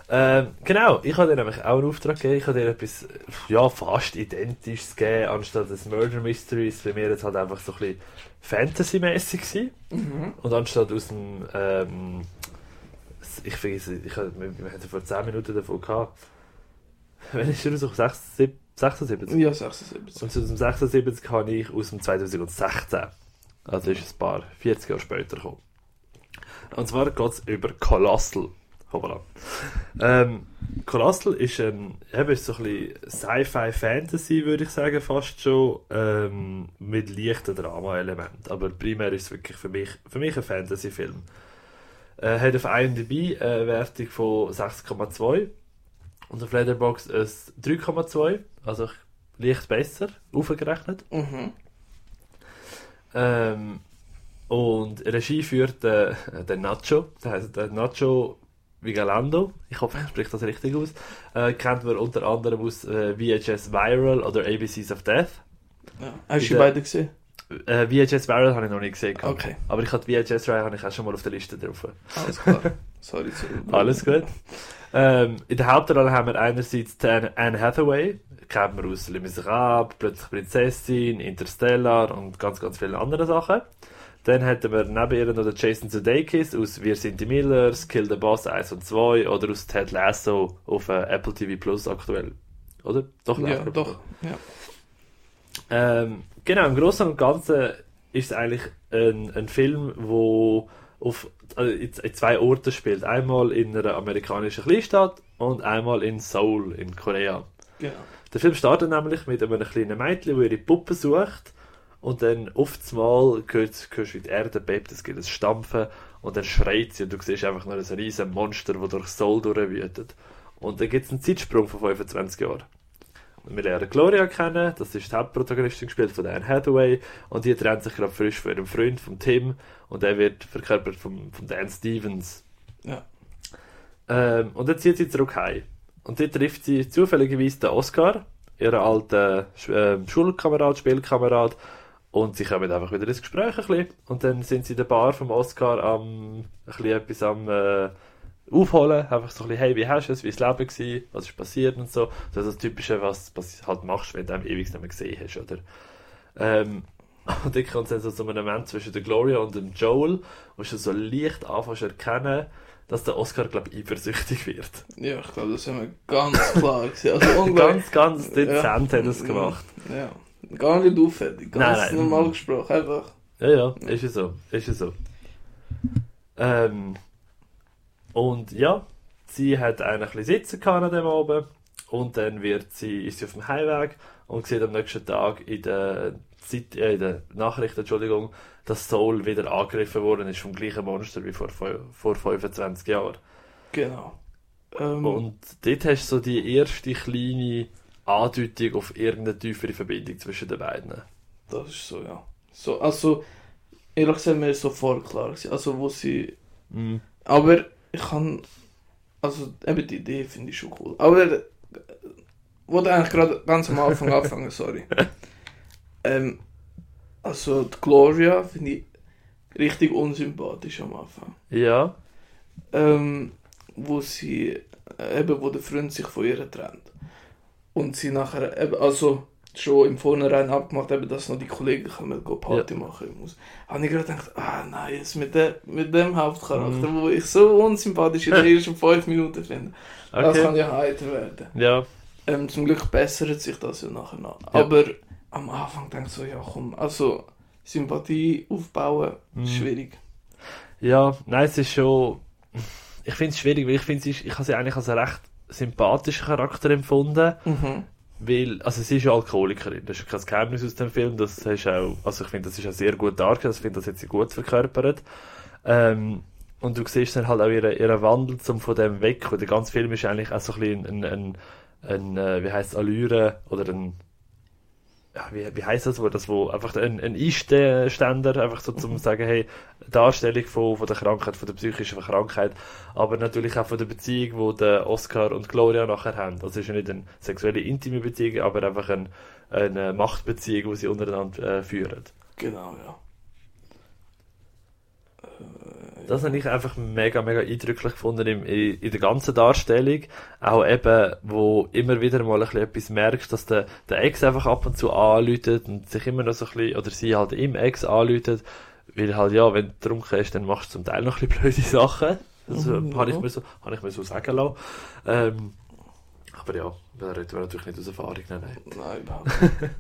Ähm, genau, ich habe dir nämlich auch einen Auftrag gegeben. Ich habe dir etwas ja, fast Identisches gegeben, anstatt des Murder Mysteries. Bei mir jetzt halt einfach so ein bisschen Fantasy-mäßig. Mhm. Und anstatt aus dem. Ähm, ich vergesse, ich, hab- wir, wir hatten vor 10 Minuten davon gehabt. Wenn ich schon so 76? 76? Ja, 76. Und zu dem 76 habe ich aus dem 2016. Also ist ein paar 40 Jahre später gekommen. Und zwar geht es über Colossal. Hoppala. Ähm, Colossal ist ein, eben ist so ein bisschen Sci-Fi-Fantasy, würde ich sagen, fast schon, ähm, mit leichten Drama-Elementen. Aber primär ist es wirklich für mich, für mich ein Fantasy-Film. Äh, hat auf IMDb eine Wertung von 6,2 und auf Letterboxd ein 3,2, also leicht besser, aufgerechnet. Mhm. Ähm, und Regie führt der, der Nacho, der heißt der Nacho Vigalando, ich hoffe, ich spreche das richtig aus. Äh, kennt man unter anderem aus äh, VHS Viral oder ABCs of Death. Ja. Hast du die Bitte. beide gesehen? Äh, VHS Viral habe ich noch nicht gesehen. Okay. Aber ich habe VHS Viral habe ich auch schon mal auf der Liste drauf. Alles klar. Sorry zu. Alles gut. Ähm, in der Hauptrolle haben wir einerseits Anne Hathaway, kennt man aus Les Miserables, Plötzlich Prinzessin, Interstellar und ganz, ganz viele andere Sachen. Dann hätten wir neben ihr noch den Jason Sudeikis aus Wir sind die Millers, Kill the Boss 1 und 2 oder aus Ted Lasso auf äh, Apple TV Plus aktuell. Oder? Doch, Ja, doch. Ja. ähm, genau, im Großen und Ganzen ist es eigentlich ein, ein Film, wo auf also in zwei Orten spielt. Einmal in einer amerikanischen Kleinstadt und einmal in Seoul in Korea. Genau. Der Film startet nämlich mit einem kleinen Mädchen, das ihre Puppe sucht und dann oft mal hörst hörst du, wie die Erde bebt, es gibt ein Stampfen und dann schreit sie und du siehst einfach nur ein riesen Monster, das durch Seoul durchwütet. Und dann gibt es einen Zeitsprung von 25 Jahren. Wir lernen Gloria kennen, das ist die Hauptprotagonistin gespielt von Anne Hathaway und die trennt sich gerade frisch von ihrem Freund, von Tim und der wird verkörpert von, von Dan Stevens. Ja. Ähm, und dann zieht sie zurück heim. Und dort trifft sie zufälligerweise den Oscar, ihren alten äh, Schulkamerad, Spielkamerad und sie kommen einfach wieder ins Gespräch ein bisschen. Und dann sind sie in der Bar vom Oscar am ein bisschen etwas am äh, aufholen, einfach so ein bisschen, hey, wie hast du es, wie ist das Leben gewesen, was ist passiert und so. Das ist das Typische, was, du halt machst, wenn du ewig nicht mehr gesehen hast, oder? Ähm, Und dann kommt es dann so zu einem Moment zwischen der Gloria und dem Joel, wo du so leicht anfängst zu erkennen, dass der Oscar, glaube ich, eifersüchtig wird. Ja, ich glaube, das haben wir ganz klar gesehen. Also. Ganz, ganz dezent hat er es gemacht. Ja. Gar nicht auffällig, ganz Nein, nein. normal gesprochen, einfach. Ja, ja, ist es so. Ist es so. Ähm, und ja, sie hat eigentlich ein bisschen sitzen können an dem Abend und dann wird sie, ist sie auf dem Heimweg und sieht am nächsten Tag in der, Zeit, äh, in der Nachricht, Entschuldigung, dass Soul wieder angegriffen worden ist vom gleichen Monster wie vor, vor 25 Jahren. Genau. Ähm, Und dort hast du so die erste kleine Andeutung auf irgendeine tiefere Verbindung zwischen den beiden. Das ist so, ja. So, also, ehrlich gesagt, mir ist sofort klar. Also, wo sie... Mhm. Aber ich kann... Also, eben die Idee finde ich schon cool. Aber... äh, Wollte eigentlich gerade ganz am Anfang anfangen, sorry. Ähm, also, die Gloria finde ich richtig unsympathisch am Anfang. Ja, ähm, wo sie äh, eben wo der Freund sich von ihr trennt und sie nachher eben, also schon im Vornherein abgemacht eben, dass noch die Kollegen kommen go Party machen muss habe ich gerade gedacht ah nein jetzt mit, der, mit dem Hauptcharakter Mhm. wo ich so unsympathisch in den ersten fünf Minuten finde das kann okay. ja heiter werden Ja, ähm, zum Glück bessert sich das ja nachher noch Ja. aber am Anfang denke ich so ja komm also Sympathie aufbauen Mhm. schwierig Ja, nein, es ist schon. Ich finde es schwierig, weil ich finde, ich habe sie eigentlich als einen recht sympathischen Charakter empfunden. mhm. Weil, also sie ist ja Alkoholikerin, das ist kein Geheimnis aus dem Film, das ist auch, also ich finde, das ist auch sehr gut dargestellt, ich finde, das hat sie gut verkörpert. Ähm, und du siehst dann halt auch ihren, ihren Wandel zum von dem weg, und der ganze Film ist eigentlich auch so ein bisschen ein, ein, ein, äh, wie heisst es, Allüre, oder ein, ja, wie, wie heisst das, wo das, wo einfach ein, ein Einständer, einfach so zum sagen, hey, Darstellung von, von der Krankheit, von der psychischen Krankheit, aber natürlich auch von der Beziehung, wo der Oscar und Gloria nachher haben. Das ist ja nicht eine sexuelle, intime Beziehung, aber einfach ein, eine Machtbeziehung, die sie untereinander äh, führen. genau ja Das habe ich einfach mega, mega eindrücklich gefunden in, in, in der ganzen Darstellung. Auch eben, wo immer wieder mal ein bisschen etwas merkst, dass der, der Ex einfach ab und zu anläutet und sich immer noch so ein bisschen, oder sie halt im Ex anläutet, weil halt, ja, wenn du betrunken ist, dann machst du zum Teil noch ein bisschen blöde Sachen. Das Mhm, äh, habe ich, mir so, habe ich mir so sagen lassen. Ähm, aber ja, da reden wir natürlich nicht aus Erfahrung, nein, nein. Überhaupt nicht.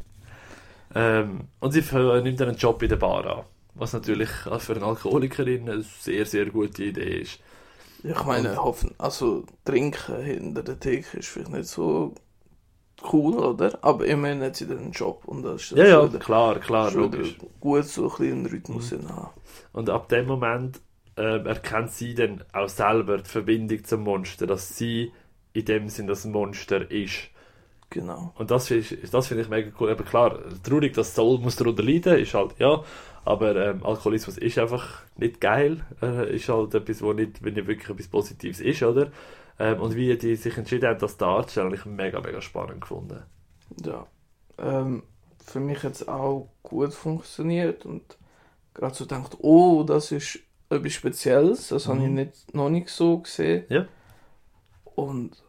Ähm, und sie nimmt dann einen Job in der Bar an. Was natürlich auch für eine Alkoholikerin eine sehr, sehr gute Idee ist. Ich meine, hoffen, also trinken hinter der Theke ist vielleicht nicht so cool, oder? Aber immerhin hat sie dann einen Job und das ist Ja, ja, wieder- klar, klar, logisch. gut so ein einen Rhythmus Mhm. haben. Und ab dem Moment ähm, erkennt sie dann auch selber die Verbindung zum Monster, dass sie in dem Sinn das Monster ist. Genau. Und das finde ich, das finde ich mega cool. Aber klar, traurig, dass Soul muss darunter leiden, ist halt, ja. Aber ähm, Alkoholismus ist einfach nicht geil. Äh, ist halt etwas, wo nicht, wenn nicht wirklich etwas Positives ist, oder? Ähm, und wie die sich entschieden haben, das darzustellen, habe ich mega, mega spannend gefunden. Ja. Ähm, für mich hat es auch gut funktioniert und gerade so gedacht, oh, das ist etwas Spezielles, das habe ich Mhm. nicht, noch nicht so gesehen. Ja. Und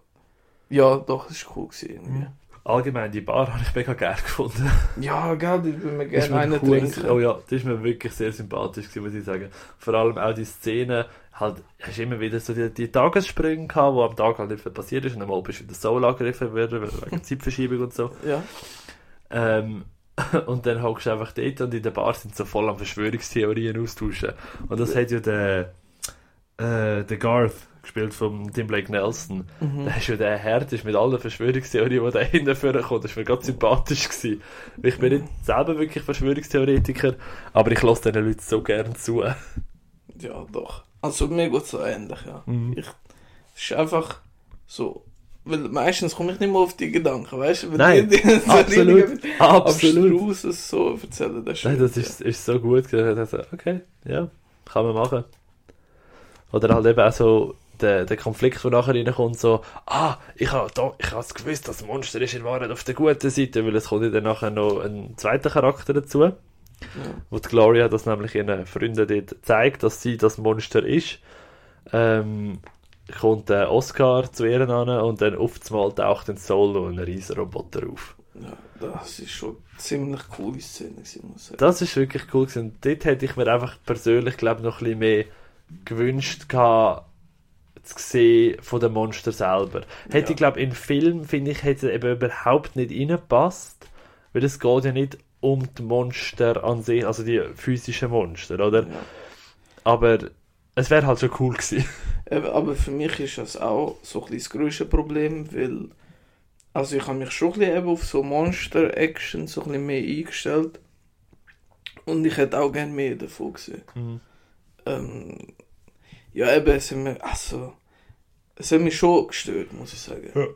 ja, doch, es war cool gewesen irgendwie. Mhm. Allgemein, die Bar habe ich mega geil gefunden. Ja, gell, ich würde mir gerne einen cool trinken. Oh ja, das ist mir wirklich sehr sympathisch gewesen, muss ich sagen. Vor allem auch die Szene, halt, hast immer wieder so die, die Tagessprünge gehabt, wo am Tag halt nicht passiert ist und am Abend ist wieder Soul angegriffen worden, wegen Zeitverschiebung und so. Ja. Ähm, und dann hockst du einfach dort und in der Bar sind so voll an Verschwörungstheorien austauschen. Und das hat ja der, äh, der Garth gespielt von Tim Blake Nelson. Mhm. Der ist ja der Herd ist mit allen Verschwörungstheorien, die da hinten vorkommt. Das war mir ganz sympathisch. Gewesen. Ich bin nicht selber wirklich Verschwörungstheoretiker, aber ich lasse diesen Leuten so gern zu. Ja, doch. Also mir geht so ähnlich, ja. Mhm. Ich, es ist einfach so. Weil meistens komme ich nicht mehr auf die Gedanken, weißt du? Nein, die, die so absolut, richtig absolut. abstruses so erzählen, das ist Nein, das ist, ist so gut. gewesen. Also, okay, ja, kann man machen. Oder halt eben auch so der, der Konflikt, der nachher reinkommt, so, ah, ich habe ich es gewusst, das Monster ist in Wahrheit auf der guten Seite, weil es kommt ja dann nachher noch ein zweiter Charakter dazu, Ja. wo die Gloria das nämlich ihren Freunden dort zeigt, dass sie das Monster ist. Ähm, kommt der Oscar zu ihr an und dann einmal taucht ein Solo ein riesen Roboter auf. Ja, das ist schon eine ziemlich coole Szene, muss ich sagen. Das ist wirklich cool gewesen. Dort hätte ich mir einfach persönlich, glaube ich, noch ein bisschen mehr gewünscht gehabt, zu sehen von den Monster selber. Hätte Ja. ich, glaube in Film, finde ich, hätte es eben überhaupt nicht reingepasst, weil es geht ja nicht um die Monster an sich, also die physischen Monster, oder? Ja. Aber es wäre halt schon cool gewesen. Aber für mich ist das auch so ein bisschen das grösste Problem, weil also ich habe mich schon ein bisschen eben auf so Monster-Action so ein bisschen mehr eingestellt und ich hätte auch gerne mehr davon gesehen. Mhm. Ähm, ja, eben, es hat mich, also, es hat mich schon gestört, muss ich sagen. Ja.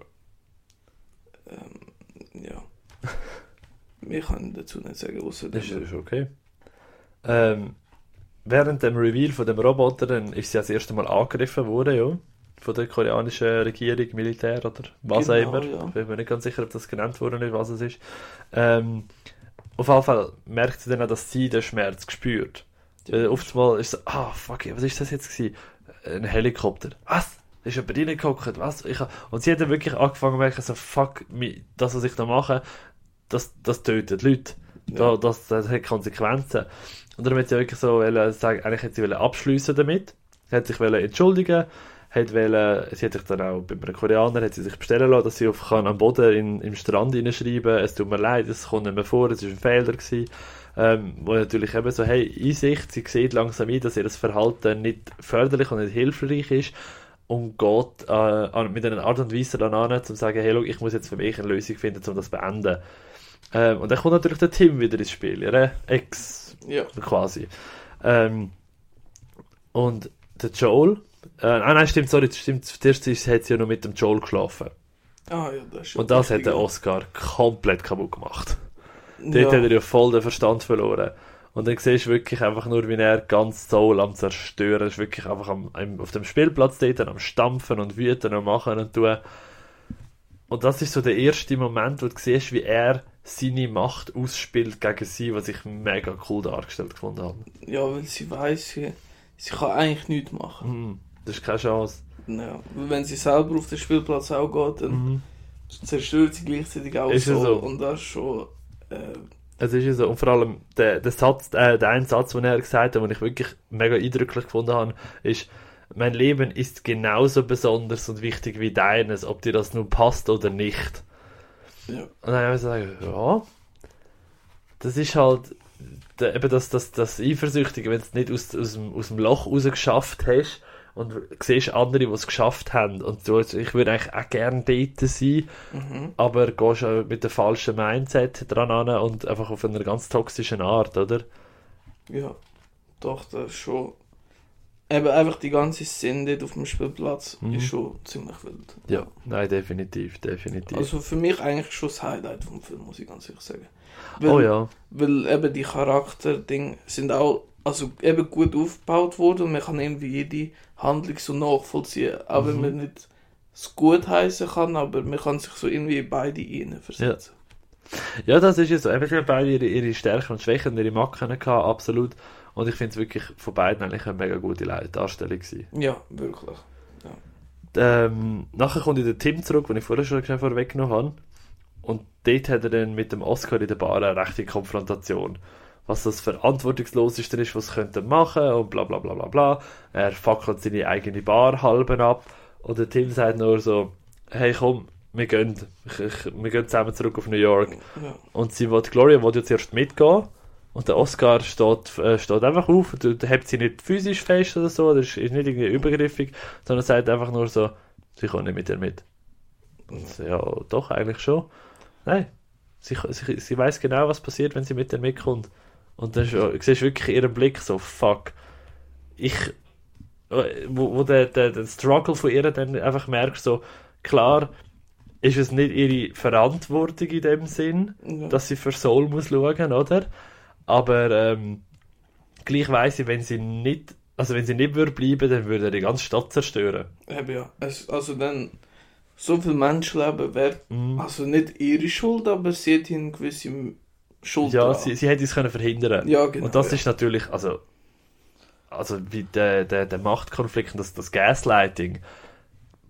Ähm, ja. Mehr kann ich dazu nicht sagen, außer Das ist, ist okay. Ähm, während dem Reveal von dem Roboter dann ist sie das erste Mal angegriffen worden, ja. Von der koreanischen Regierung, Militär oder was Genau, auch immer. ja. Ich bin mir nicht ganz sicher, ob das genannt wurde oder nicht, was es ist. Ähm, auf jeden Fall merkt sie dann auch, dass sie den Schmerz spürt. Weil oftmals ist so, ah, fuck, was ist das jetzt gewesen? Ein Helikopter. Was? Ist jemand reingeguckt? Was? Ich hab... Und sie hat dann wirklich angefangen zu merken, so, fuck, das, was ich da mache, das, das tötet Leute. Da, Ja. das, das hat Konsequenzen. Und darum hat sie wirklich so wollen sagen, eigentlich hätte sie abschliessen damit. Sie hat sich wollen entschuldigen, hat wollen, sie hat sich dann auch bei einem Koreaner hat sie sich bestellen lassen, dass sie auf kann am Boden in, im Strand hineinschreiben, es tut mir leid, es kommt nicht mehr vor, es war ein Fehler gewesen. Ähm, wo natürlich eben so, hey, Einsicht, sie sieht langsam ein, dass ihr das Verhalten nicht förderlich und nicht hilfreich ist und geht äh, mit einer Art und Weise dann an, um zu sagen, hey, schau, ich muss jetzt für mich eine Lösung finden, um das zu beenden. Ähm, und dann kommt natürlich der Tim wieder ins Spiel, ihre Ex Ja. quasi. Ähm, und der Joel, äh, ah, nein, stimmt, sorry, stimmt, zuerst hat sie ja noch mit dem Joel geschlafen. Ah, ja, das Und das hat der. Oscar komplett kaputt gemacht. Dort Ja. hat er ja voll den Verstand verloren. Und dann siehst du wirklich einfach nur, wie er ganz Soul am Zerstören ist. Wirklich einfach am, am, auf dem Spielplatz dort am Stampfen und Wüten und Machen und tun. Und das ist so der erste Moment, wo du siehst, wie er seine Macht ausspielt gegen sie, was ich mega cool dargestellt gefunden habe. Ja, weil sie weiß, sie, sie kann eigentlich nichts machen. Mhm. Das ist keine Chance. Ja. Wenn sie selber auf den Spielplatz auch geht, dann Mhm. zerstört sie gleichzeitig auch Ist so. so? Und das ist schon. Äh, Es ist ja so. Und vor allem der, der Satz, äh, der eine Satz, den er gesagt hat, den ich wirklich mega eindrücklich gefunden habe, ist, mein Leben ist genauso besonders und wichtig wie deines, ob dir das nun passt oder nicht. ja. Und dann habe ich gesagt, ja, das ist halt eben das, das, das Eifersüchtige, wenn du es nicht aus, aus, dem, aus dem Loch rausgeschafft hast und siehst andere, die es geschafft haben und du, ich würde eigentlich auch gerne dort sein, Mhm. aber gehst auch mit dem falschen Mindset dran an und einfach auf einer ganz toxischen Art, oder? Ja, doch, das ist schon. Eben einfach die ganze Szene dort auf dem Spielplatz Mhm. ist schon ziemlich wild. Ja, nein, definitiv, definitiv. Also für mich eigentlich schon das Highlight vom Film, muss ich ganz ehrlich sagen. Weil, oh ja, Weil eben die Charakterdinge sind auch also eben gut aufgebaut worden und man kann irgendwie jede Handlung so nachvollziehen. Auch wenn Mhm. man nicht es gut heißen kann, aber man kann sich so irgendwie in beide versetzen. ja, das ist es so. Eben, sie haben beide ihre, ihre Stärken und Schwächen und ihre Macken gehabt, absolut. Und ich finde es wirklich von beiden eigentlich eine mega gute Darstellung gewesen. Ja, wirklich. Ähm, nachher kommt der Tim zurück, den ich vorher schon vorweggenommen habe. Und dort hat er dann mit dem Oscar in der Bar eine rechte Konfrontation. Was das Verantwortungsloseste ist, was sie könnten machen und bla bla bla bla bla. Er fackelt seine eigene Bar halben ab. Und der Tim sagt nur so, hey komm, wir gehen, ich, ich, wir gehen zusammen zurück auf New York. Ja. Und sie will, Gloria will jetzt erst mitgehen. Und der Oscar steht, äh, steht einfach auf und und hebt sie nicht physisch fest oder so, das ist ist nicht irgendwie übergriffig, sondern sagt einfach nur so, sie kommt nicht mit ihr mit. Und so, ja, doch, eigentlich schon. Nein, sie, sie, sie weiß genau, was passiert, wenn sie mit ihr mitkommt. Und dann siehst du wirklich ihren Blick so, fuck, ich, äh, wo, wo der, der, der Struggle von ihr dann einfach merkst, so, klar, ist es nicht ihre Verantwortung in dem Sinn, Ja. dass sie für Soul muss schauen, oder? Aber ähm, gleich weiss ich, wenn sie nicht, also wenn sie nicht würde bleiben, dann würde er die ganze Stadt zerstören. Eben ja. Es, also dann so viel Menschenleben wäre Mhm. also nicht ihre Schuld, aber sie hat eine gewisse Schuld Ja, sie, sie hätte es können verhindern. ja genau. und das ja. ist natürlich, also, also wie der, der, der Machtkonflikt und das, das Gaslighting,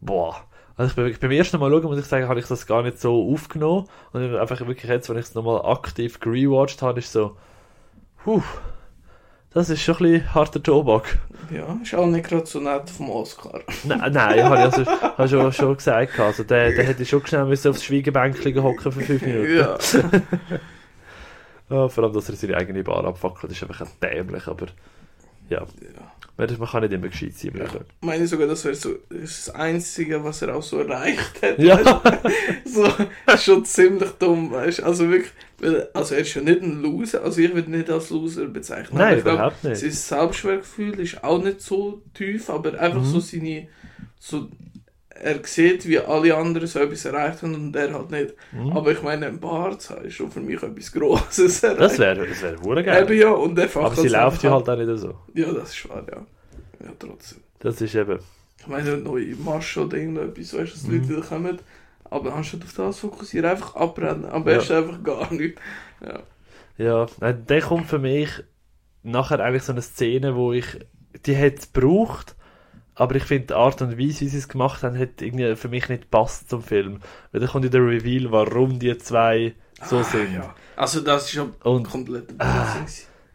boah, Also ich bin, beim ersten Mal schauen, muss ich sagen, habe ich das gar nicht so aufgenommen. Und einfach wirklich jetzt, wenn ich es nochmal aktiv gerewatcht habe, ist so, puh, das ist schon ein bisschen harter Tobak. Ja, ist auch nicht gerade so nett vom Oscar. nein, nein, habe ich also, habe schon, schon gesagt. Also der, der hätte schon schnell aufs Schweigebänkchen hocken für fünf Minuten. Ja. Ja, vor allem, dass er seine eigene Bar abfackelt, ist einfach dämlich, aber ja. ja. Man kann nicht immer gescheit sein Leben. Ich meine sogar, das wäre so das Einzige, was er auch so erreicht hat. Ja. so, schon ziemlich dumm, weißt? Also wirklich, also er ist ja nicht ein Loser, also ich würde nicht als Loser bezeichnen. Nein, ich glaub, überhaupt nicht. Sein Selbstwertgefühl ist auch nicht so tief, aber einfach Mhm. so seine, so, er sieht, wie alle anderen so etwas erreicht haben und er halt nicht. Mhm. Aber ich meine, ein Bart zu haben, ist schon für mich etwas Grosses erreicht. Das wäre das wär geil. Eben ja, und der Aber sie läuft ja halt auch nicht so. Ja, das ist wahr, ja. Ja, trotzdem. Das ist eben. Ich meine, neue Masche oder irgendetwas, weißt du, dass Mhm. Leute kommen. Aber anstatt auf das fokussieren, einfach abrennen. Am Ja. besten einfach gar nicht. Ja. Ja, nein, der kommt für mich nachher eigentlich so eine Szene, wo ich. Die hätte es gebraucht, aber ich finde die Art und Weise, wie sie es gemacht haben, hat irgendwie für mich nicht passt zum Film. Weil dann kommt ja der Reveal, warum die zwei so Ah, sind. ja. Also das ist ja Und komplett Ah.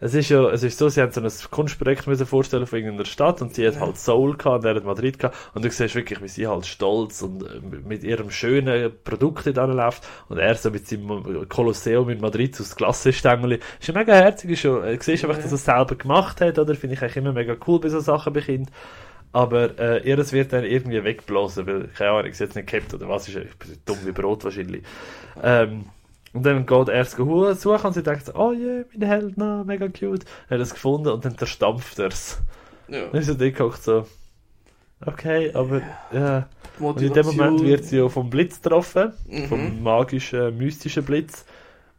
Es ist ja, es ist so, sie haben so ein Kunstprojekt müssen vorstellen von irgendeiner Stadt und sie hat halt Seoul gehabt und er hat Madrid gehabt und du siehst wirklich, wie sie halt stolz und äh, mit ihrem schönen Produkt dann läuft und er so mit seinem Kolosseum in Madrid aus Glassestängel. Ist ja mega herzig, ist ja, äh, siehst einfach, dass er es selber gemacht hat, oder? Finde ich eigentlich immer mega cool bei so Sachen bei Kindern. Aber äh, ihres wird dann irgendwie weggeblasen, weil, keine Ahnung, sie jetzt nicht gehabt oder was, ist, ich bin dumm wie Brot wahrscheinlich. Ähm, und dann geht er es suchen und sie denkt so, oh je, mein Held, na, mega cute. Er hat es gefunden und dann zerstampft er es. Ja. Dann ist er geguckt so, okay, aber ja. Die Und in dem Moment wird sie ja vom Blitz getroffen, Mhm. vom magischen, mystischen Blitz.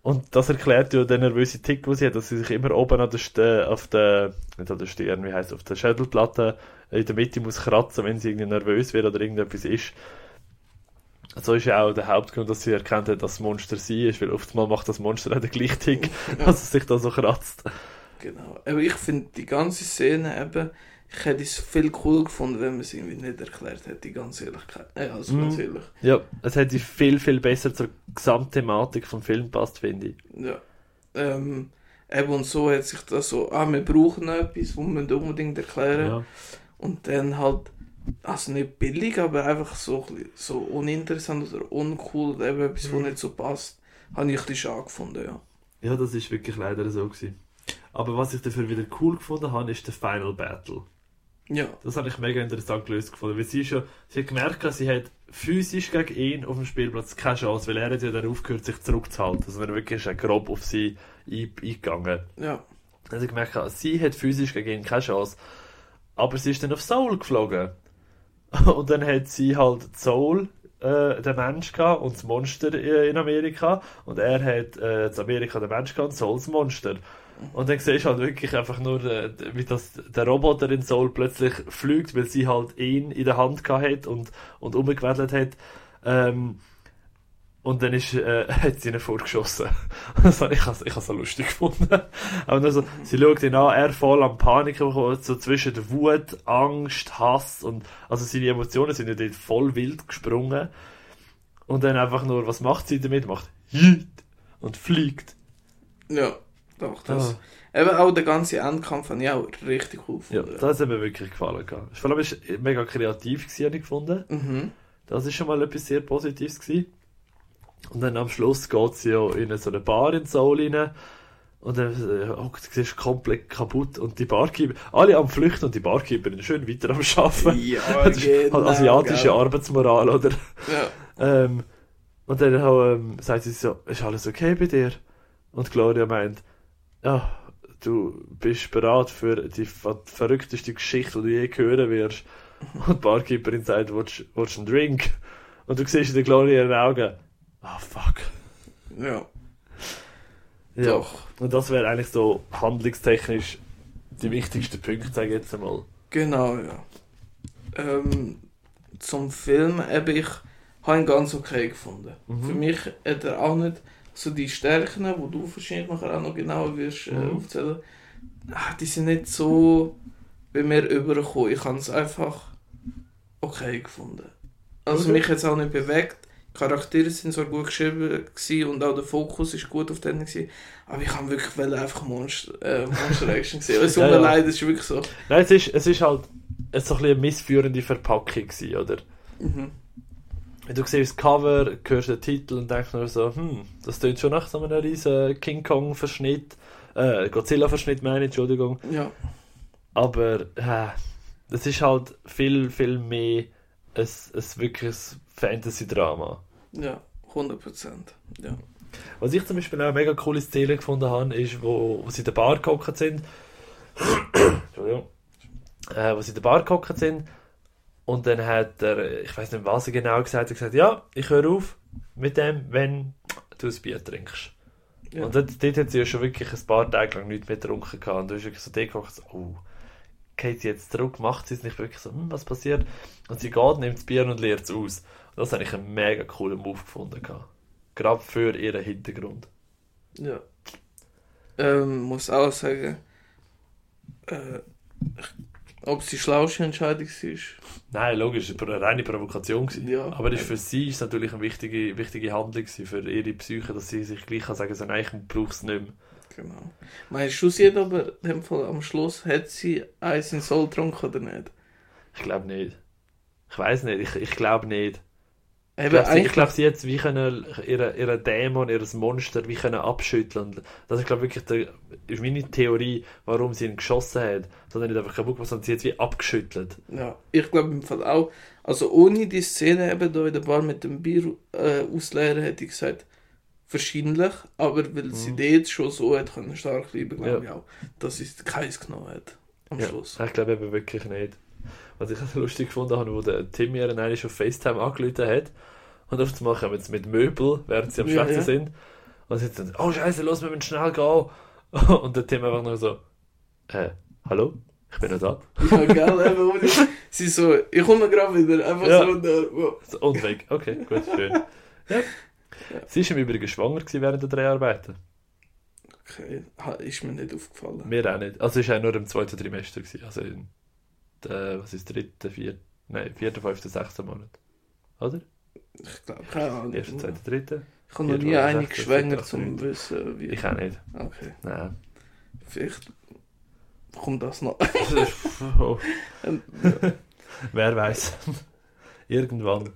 Und das erklärt ja den nervösen Tick, den sie hat, dass sie sich immer oben an der St auf der, nicht an der Stirn, wie heißt auf der Schädelplatte in der Mitte muss kratzen, wenn sie irgendwie nervös wird oder irgendetwas ist. So ist ja auch der Hauptgrund, dass sie erkannt hat, dass das Monster sie ist, weil oftmals macht das Monster auch den gleichen Tick, Ja. dass es sich da so kratzt. Genau. Aber ich finde die ganze Szene eben, ich hätte es viel cool gefunden, wenn man es irgendwie nicht erklärt hätte, ganz Ehrlichkeit. Ja, also ganz Mhm. ehrlich. Ja, es hätte viel, viel besser zur Gesamtthematik vom Film passt, finde ich. Ja. Ähm, eben und so hat sich das so, ah, wir brauchen etwas, wo wir unbedingt erklären. Ja. Und dann halt, also nicht billig, aber einfach so, so uninteressant oder uncool oder eben etwas, Mhm. was nicht so passt, habe ich bisschen schade gefunden, ja. Ja, das ist wirklich leider so gewesen. Aber was ich dafür wieder cool gefunden habe, ist der Final Battle. Ja, Das habe ich mega interessant gelöst gefunden, weil sie schon, sie hat gemerkt, sie hat physisch gegen ihn auf dem Spielplatz keine Chance, weil er hat ja dann aufgehört, sich zurückzuhalten. Also er wirklich ist grob auf sie ein- eingegangen. ja, hat sie gemerkt, sie hat physisch gegen ihn keine Chance. Aber sie ist dann auf Seoul geflogen. Und dann hat sie halt Seoul, äh, den Mensch gehabt und das Monster äh, in Amerika. Und er hat äh, in Amerika den Mensch gehabt und Seoul das Monster. Und dann siehst du halt wirklich einfach nur, äh, wie das, der Roboter in Seoul plötzlich fliegt, weil sie halt ihn in der Hand gehabt hat und, und umgewedelt hat. Ähm, und dann ist, äh, hat sie ihn vorgeschossen. Ich, ich habe es so lustig gefunden. Aber also, sie schaut ihn an, er voll am Panik bekommen, so zwischen der Wut, Angst, Hass und, also seine Emotionen sind ja dort voll wild gesprungen. Und dann einfach nur, was macht sie damit? Macht Jeet und fliegt. ja, doch, das. Ah. Eben auch der ganze Endkampf habe ich auch richtig cool Ja, gefunden. das hat mir wirklich gefallen. Vor allem es mega kreativ gewesen, habe ich gefunden. Mhm. Das ist schon mal etwas sehr Positives gewesen. Und dann am Schluss geht sie ja in so eine Bar in Seoul rein. Und dann äh, oh, du siehst komplett kaputt. Und die Barkeeper, alle am Flüchten und die Barkeeperin schön weiter am Arbeiten. Ja, das ist halt genau, asiatische gell. Arbeitsmoral, oder? Ja, Ähm, und dann ähm, sagt sie so, ist alles okay bei dir? Und Gloria meint, ja, du bist bereit für die ver verrückteste Geschichte, die du je hören wirst. Und die Barkeeperin sagt, willst willst du einen Drink? Und du siehst in der Gloria in den Augen, ah fuck. ja, Ja. doch. Und das wäre eigentlich so handlungstechnisch die wichtigsten Punkte, sage ich jetzt einmal. Genau, ja. Ähm, zum Film, eben, ich habe ihn ganz okay gefunden. Mhm. Für mich hat er auch nicht so die Stärken, die du wahrscheinlich nachher auch noch genauer wirst äh, Mhm. aufzählen, ah, die sind nicht so bei mir übergekommen. Ich habe es einfach okay gefunden. Also Okay. mich hat es auch nicht bewegt. Charaktere sind so gut geschrieben gewesen und auch der Fokus ist gut auf denen gewesen. Aber ich habe wirklich wollen einfach Monster, äh, Monster Action gesehen. Es tut mir leid, es ist wirklich so. Nein, es ist, es ist halt es so ein eine missführende Verpackung gewesen, oder? Mhm. Wenn du siehst das Cover, hörst den Titel und denkst nur so, hm, das klingt schon nach so einem riesen King Kong-Verschnitt, äh, Godzilla-Verschnitt meine ich, Entschuldigung. Ja. Aber äh, es ist halt viel, viel mehr ein, ein wirkliches Fantasy-Drama. Ja, 100 Prozent. Ja. Was ich zum Beispiel auch eine mega coole Szene gefunden habe, ist, wo, wo sie in der Bar gehockt sind. Entschuldigung. Äh, wo sie in der Bar gehockt sind. Und dann hat er, ich weiß nicht, was er genau gesagt hat, er gesagt, ja, ich höre auf mit dem, wenn du ein Bier trinkst. Ja. Und dort, dort hat sie ja schon wirklich ein paar Tage lang nichts mehr getrunken gehabt. Und du hast wirklich so so, oh, geht sie jetzt zurück, macht sie es nicht wirklich so, hm, was passiert? Und sie geht, nimmt das Bier und leert es aus. Und das habe ich einen mega coolen Move gefunden. Gerade für ihren Hintergrund. Ja. Ähm, muss auch sagen, äh, ob es die schlauste Entscheidung war. Nein, logisch, es war eine reine Provokation. Ja. Aber das für sie ist natürlich eine wichtige, wichtige Handlung gewesen, für ihre Psyche, dass sie sich gleich kann sagen so, nein, ich brauche es nicht mehr. Genau. Meinst du, sie hat aber in dem Fall am Schluss, hat sie Eis in Soul getrunken oder nicht? Ich glaube nicht. Ich weiß nicht, ich, ich glaube nicht. Ich Eben, glaube, sie, ich glaub, sie hat wie können, ihre, ihre Dämon, ihr Monster wie können abschütteln. Das ist, glaube wirklich der, ist meine Theorie, warum sie ihn geschossen hat. Sondern nicht einfach kaputt gemacht, sondern sie hat es wie abgeschüttelt. ja, ich glaube im Fall auch, also ohne die Szene eben da in der Bar mit dem Bier äh, ausleeren, hätte ich gesagt, wahrscheinlich, aber weil sie Mhm. dort schon so hat können stark bleiben, glaube Ja. ich auch, dass sie keins genommen hat am Ja, Schluss. Ich glaube eben wirklich nicht. Was ich auch lustig gefunden habe, wo der Tim mir dann eigentlich auf FaceTime angerufen hat. Und auf einmal kommen sie mit Möbel, während sie am Ja, Schwätzen ja. sind. Und sie dann, oh Scheiße, los, wir müssen schnell gehen. Und der Tim einfach nur so, äh, hallo? Ich bin noch da. Ja, gell, eben, ohne, sie so, ich komme gerade wieder, einfach Ja. so, da, wow. Und weg. Okay, gut, schön. Ja. Sie war im Übrigen schwanger während der Dreharbeiten. okay, ist mir nicht aufgefallen. Mir auch nicht. Also es war auch nur im zweiten Trimester. Gewesen. Also in der, was ist, dritte, vierten, nein, vierten, fünften, sechsten Monat. Oder? Ich glaube, keine Ahnung. Erste, zweite, dritte? Ich habe noch nie eine geschwängert, um zu wissen, wie. Ich auch nicht. Okay, Nein. vielleicht kommt das noch. oh, Ähm, wer weiß. Irgendwann.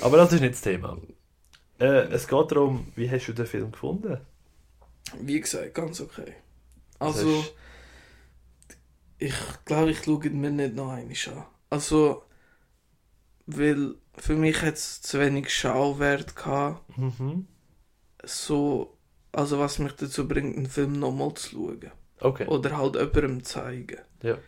Aber das ist nicht das Thema. Äh, es geht darum, wie hast du den Film gefunden? Wie gesagt, ganz okay. Also, ist- ich glaube, ich schaue ihn mir nicht noch einmal an. Also, weil für mich hat es zu wenig Schauwert gehabt, Mhm. so, also was mich dazu bringt, einen Film nochmal zu schauen. Okay. Oder halt jemandem zeigen. Ja.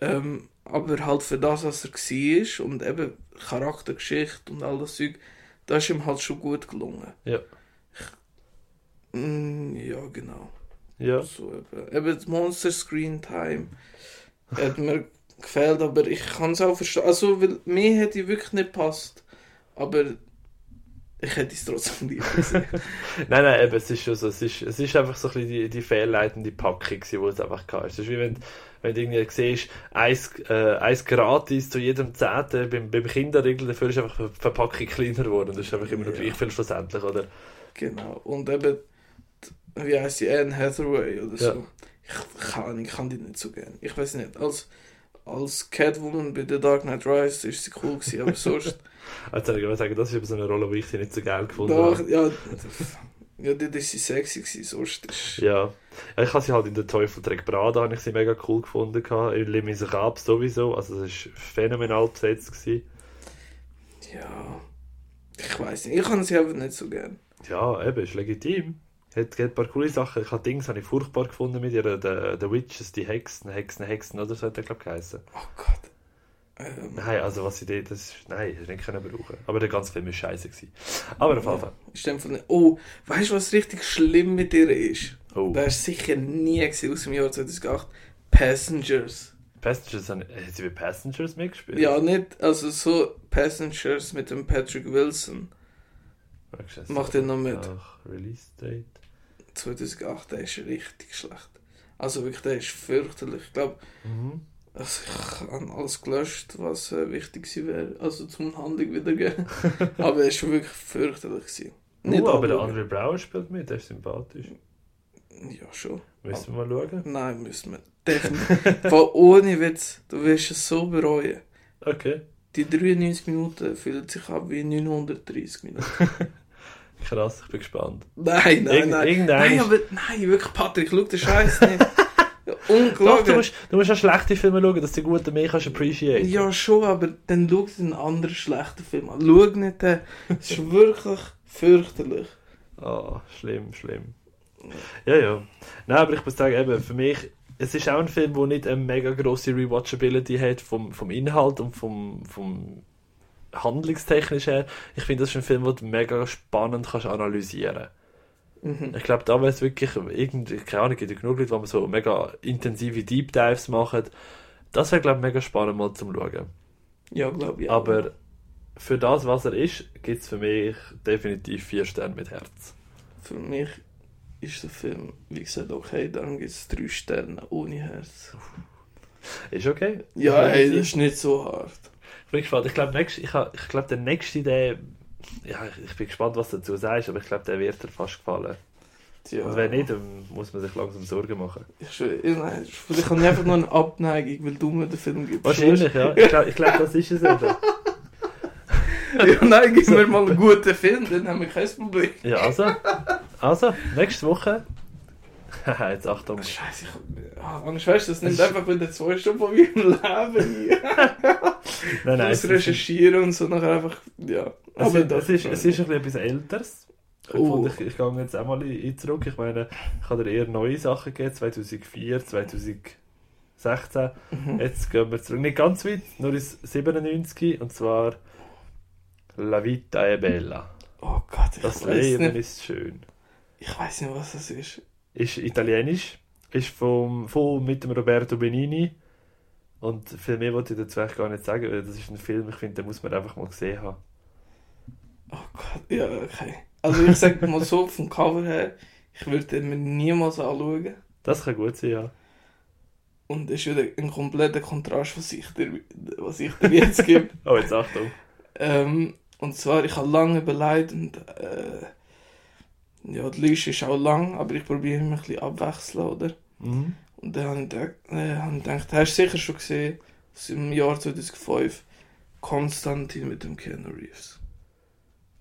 Ähm, aber halt für das, was er war und eben Charaktergeschichte und all das Zeug, das ist ihm halt schon gut gelungen. Ja. Mm, ja, genau. Ja. So eben. eben das Monster Screen Time hat mir gefällt, aber ich kann es auch verstehen. Also, weil mir hätte wirklich nicht gepasst. Aber ich hätte es trotzdem lieber gesehen. Nein, nein, eben, es ist schon so, es ist, es ist einfach so ein bisschen die, die fehlleitende Packung, die es einfach hatte. Es ist wie wenn, wenn du irgendwie siehst, eins, äh, eins gratis zu jedem Zehnten beim, beim Kinderriegel, dafür ist einfach die Verpackung kleiner geworden. Das ist einfach immer noch Ja. gleich viel schlussendlich, oder? genau. Und eben, die- wie heißt sie, Anne Hathaway oder so. Ja. Ich, kann, ich kann die nicht so gern. Ich weiß nicht, als, als Catwoman bei The Dark Knight Rises ist sie cool gewesen, aber sonst... Also ich würde sagen, das ist eben so eine Rolle, die ich sie nicht so geil gefunden doch, habe. ja, ja, ist sie sexy gewesen, sonst ist... Ja. ja, ich habe sie halt in der Teufel trägt Prada, habe ich sie mega cool gefunden. In Les Miserables sowieso, also das war phänomenal besetzt. Gewesen. Ja, ich weiß nicht, ich kann sie einfach nicht so gern. Ja, eben, ist legitim. Hat, hat ein paar coole Sachen. Ich habe Dings habe ich furchtbar gefunden mit ihr, The, the Witches, die Hexen, Hexen, Hexen, oder so hat er, glaube ich, geheißen. Oh Gott. Ähm, Nein, also was sie dort, das ist, nein, das nicht können brauchen. Aber der ganze Film war scheiße. Gewesen. Aber auf jeden Fall. ist in dem Fall nicht. Oh, weißt du, was richtig schlimm mit ihr ist? Oh, Das ist sicher nie gewesen aus dem Jahr 2008. Passengers. Passengers, haben, sie bei Passengers mitgespielt? Ja, nicht, also so Passengers mit dem Patrick Wilson. Macht er noch mit? Ach, Release Date. 2008, der ist richtig schlecht. Also wirklich, der ist fürchterlich. Ich glaube, Mhm. Also ich habe alles gelöscht, was äh, wichtig gewesen wäre. Also zum Handlung wiedergeben. aber es war wirklich fürchterlich. Gewesen. Nicht uh, aber der. Andre Brower spielt mit, der ist sympathisch. Ja, schon. Müssen wir mal schauen? Nein, müssen wir. Definitiv. Weil ohne Witz, du wirst es so bereuen. Okay. Die 93 Minuten fühlen sich an wie 930 Minuten. Krass, ich bin gespannt. Nein, nein, Irgend- nein. Nein, aber nein, wirklich, Patrick, schau den Scheiß nicht. Doch, du musst, du musst auch schlechte Filme schauen, dass du die guten mehr kannst appreciaten. Ja, schon, aber dann schau einen anderen schlechten Film an. Schau nicht den. Es ist wirklich fürchterlich. Ah, schlimm, schlimm. Ja, ja. Nein, aber ich muss sagen, eben, für mich, es ist auch ein Film, der nicht eine mega grosse Rewatchability hat vom, vom Inhalt und vom, vom handlungstechnisch her. Ich finde, das ist ein Film, den du mega spannend kannst analysieren Mhm. Ich glaube, da wäre es wirklich, irgendwie, keine Ahnung, gibt ja genug Leute, die so mega intensive Deep Dives machen. Das wäre, glaube ich, mega spannend mal zum Schauen. Ja, glaube ich. Aber für das, was er ist, gibt es für mich definitiv vier Sterne mit Herz. Für mich ist der Film, wie gesagt, okay, dann gibt es drei Sterne ohne Herz. Ist okay? Ja, ey, das ist nicht so hart. Ich bin gespannt. Ich glaube, ich glaub, der nächste, der. Ja, ich, ich bin gespannt, was du dazu sagst, aber ich glaube, der wird dir fast gefallen. Tja, Und wenn nicht, dann muss man sich langsam Sorgen machen. Ich, ich, nein, vielleicht habe ich einfach nur eine Abneigung, weil du mir den Film gibst. Wahrscheinlich, ja. Ich glaube, ich glaub, das ist es eben. ja, nein, gib mir mal einen guten Film, dann haben wir kein Problem. Ja, also. Also, nächste Woche. Haha, jetzt Achtung. Scheiße, ich, ah, Angst, weißt du, das nimmt einfach wieder zwei Stunden von meinem Leben hier. Nein, nein. das Recherchieren und so nachher einfach, ja. es, ist, das- es, ist, es ist ein bisschen etwas Älteres. Ich, Oh. ich, ich gehe jetzt auch mal in, in zurück. Ich meine, ich habe dir eher neue Sachen gegeben, 2004, 2016. Mhm. Jetzt gehen wir zurück, nicht ganz weit, nur ins 97 und zwar La Vita è Bella. Oh Gott, ich Das Leben nicht. ist schön. Ich weiß nicht, was das ist. Ist italienisch, ist vom, von mit dem Roberto Benini und viel mehr wollte ich dazu eigentlich gar nicht sagen, weil das ist ein Film, ich finde, den muss man einfach mal gesehen haben. Oh Gott, ja, okay. Also ich sag mal so, vom Cover her, ich würde den mir niemals anschauen. Das kann gut sein, ja. Und es ist wieder ein kompletter Kontrast, was ich dir, was ich dir jetzt gebe. Oh, jetzt Achtung. Ähm, und zwar, ich habe lange überlegt und äh, ja, die Liste ist auch lang, aber ich probiere mich ein bisschen abwechseln, oder? Mhm. Und dann habe ich gedacht, äh, habe ich gedacht hast du sicher schon gesehen, aus im Jahr 2005, Konstantin mit dem Keanu Reeves.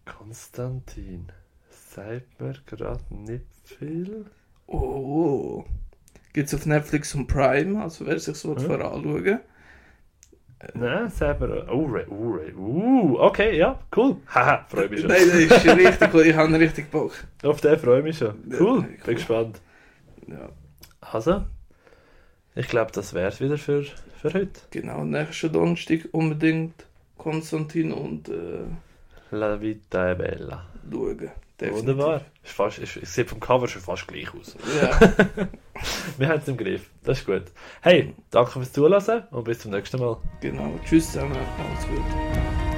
Konstantin. Sagt mir gerade nicht viel. Oh, gibt es auf Netflix und Prime, also wer sich so Hm. vorher anschauen. Nein, sagt mir. Oh, oh. Uh, okay, ja, cool. Haha, freue mich schon. Nein, das ist richtig cool, ich habe richtig Bock. Auf den freue ich mich schon. Ja, Cool, cool. bin gespannt. Ja, Also, ich glaube, das wäre es wieder für, für heute. genau, nächsten Donnerstag unbedingt Konstantin und äh, La Vita è Bella. schauen. Definitiv. Wunderbar. Ist fast, ist, es sieht vom Cover schon fast gleich aus. Ja, Wir haben es im Griff. Das ist gut. Hey, danke fürs Zuhören und bis zum nächsten Mal. genau. Tschüss zusammen, alles gut.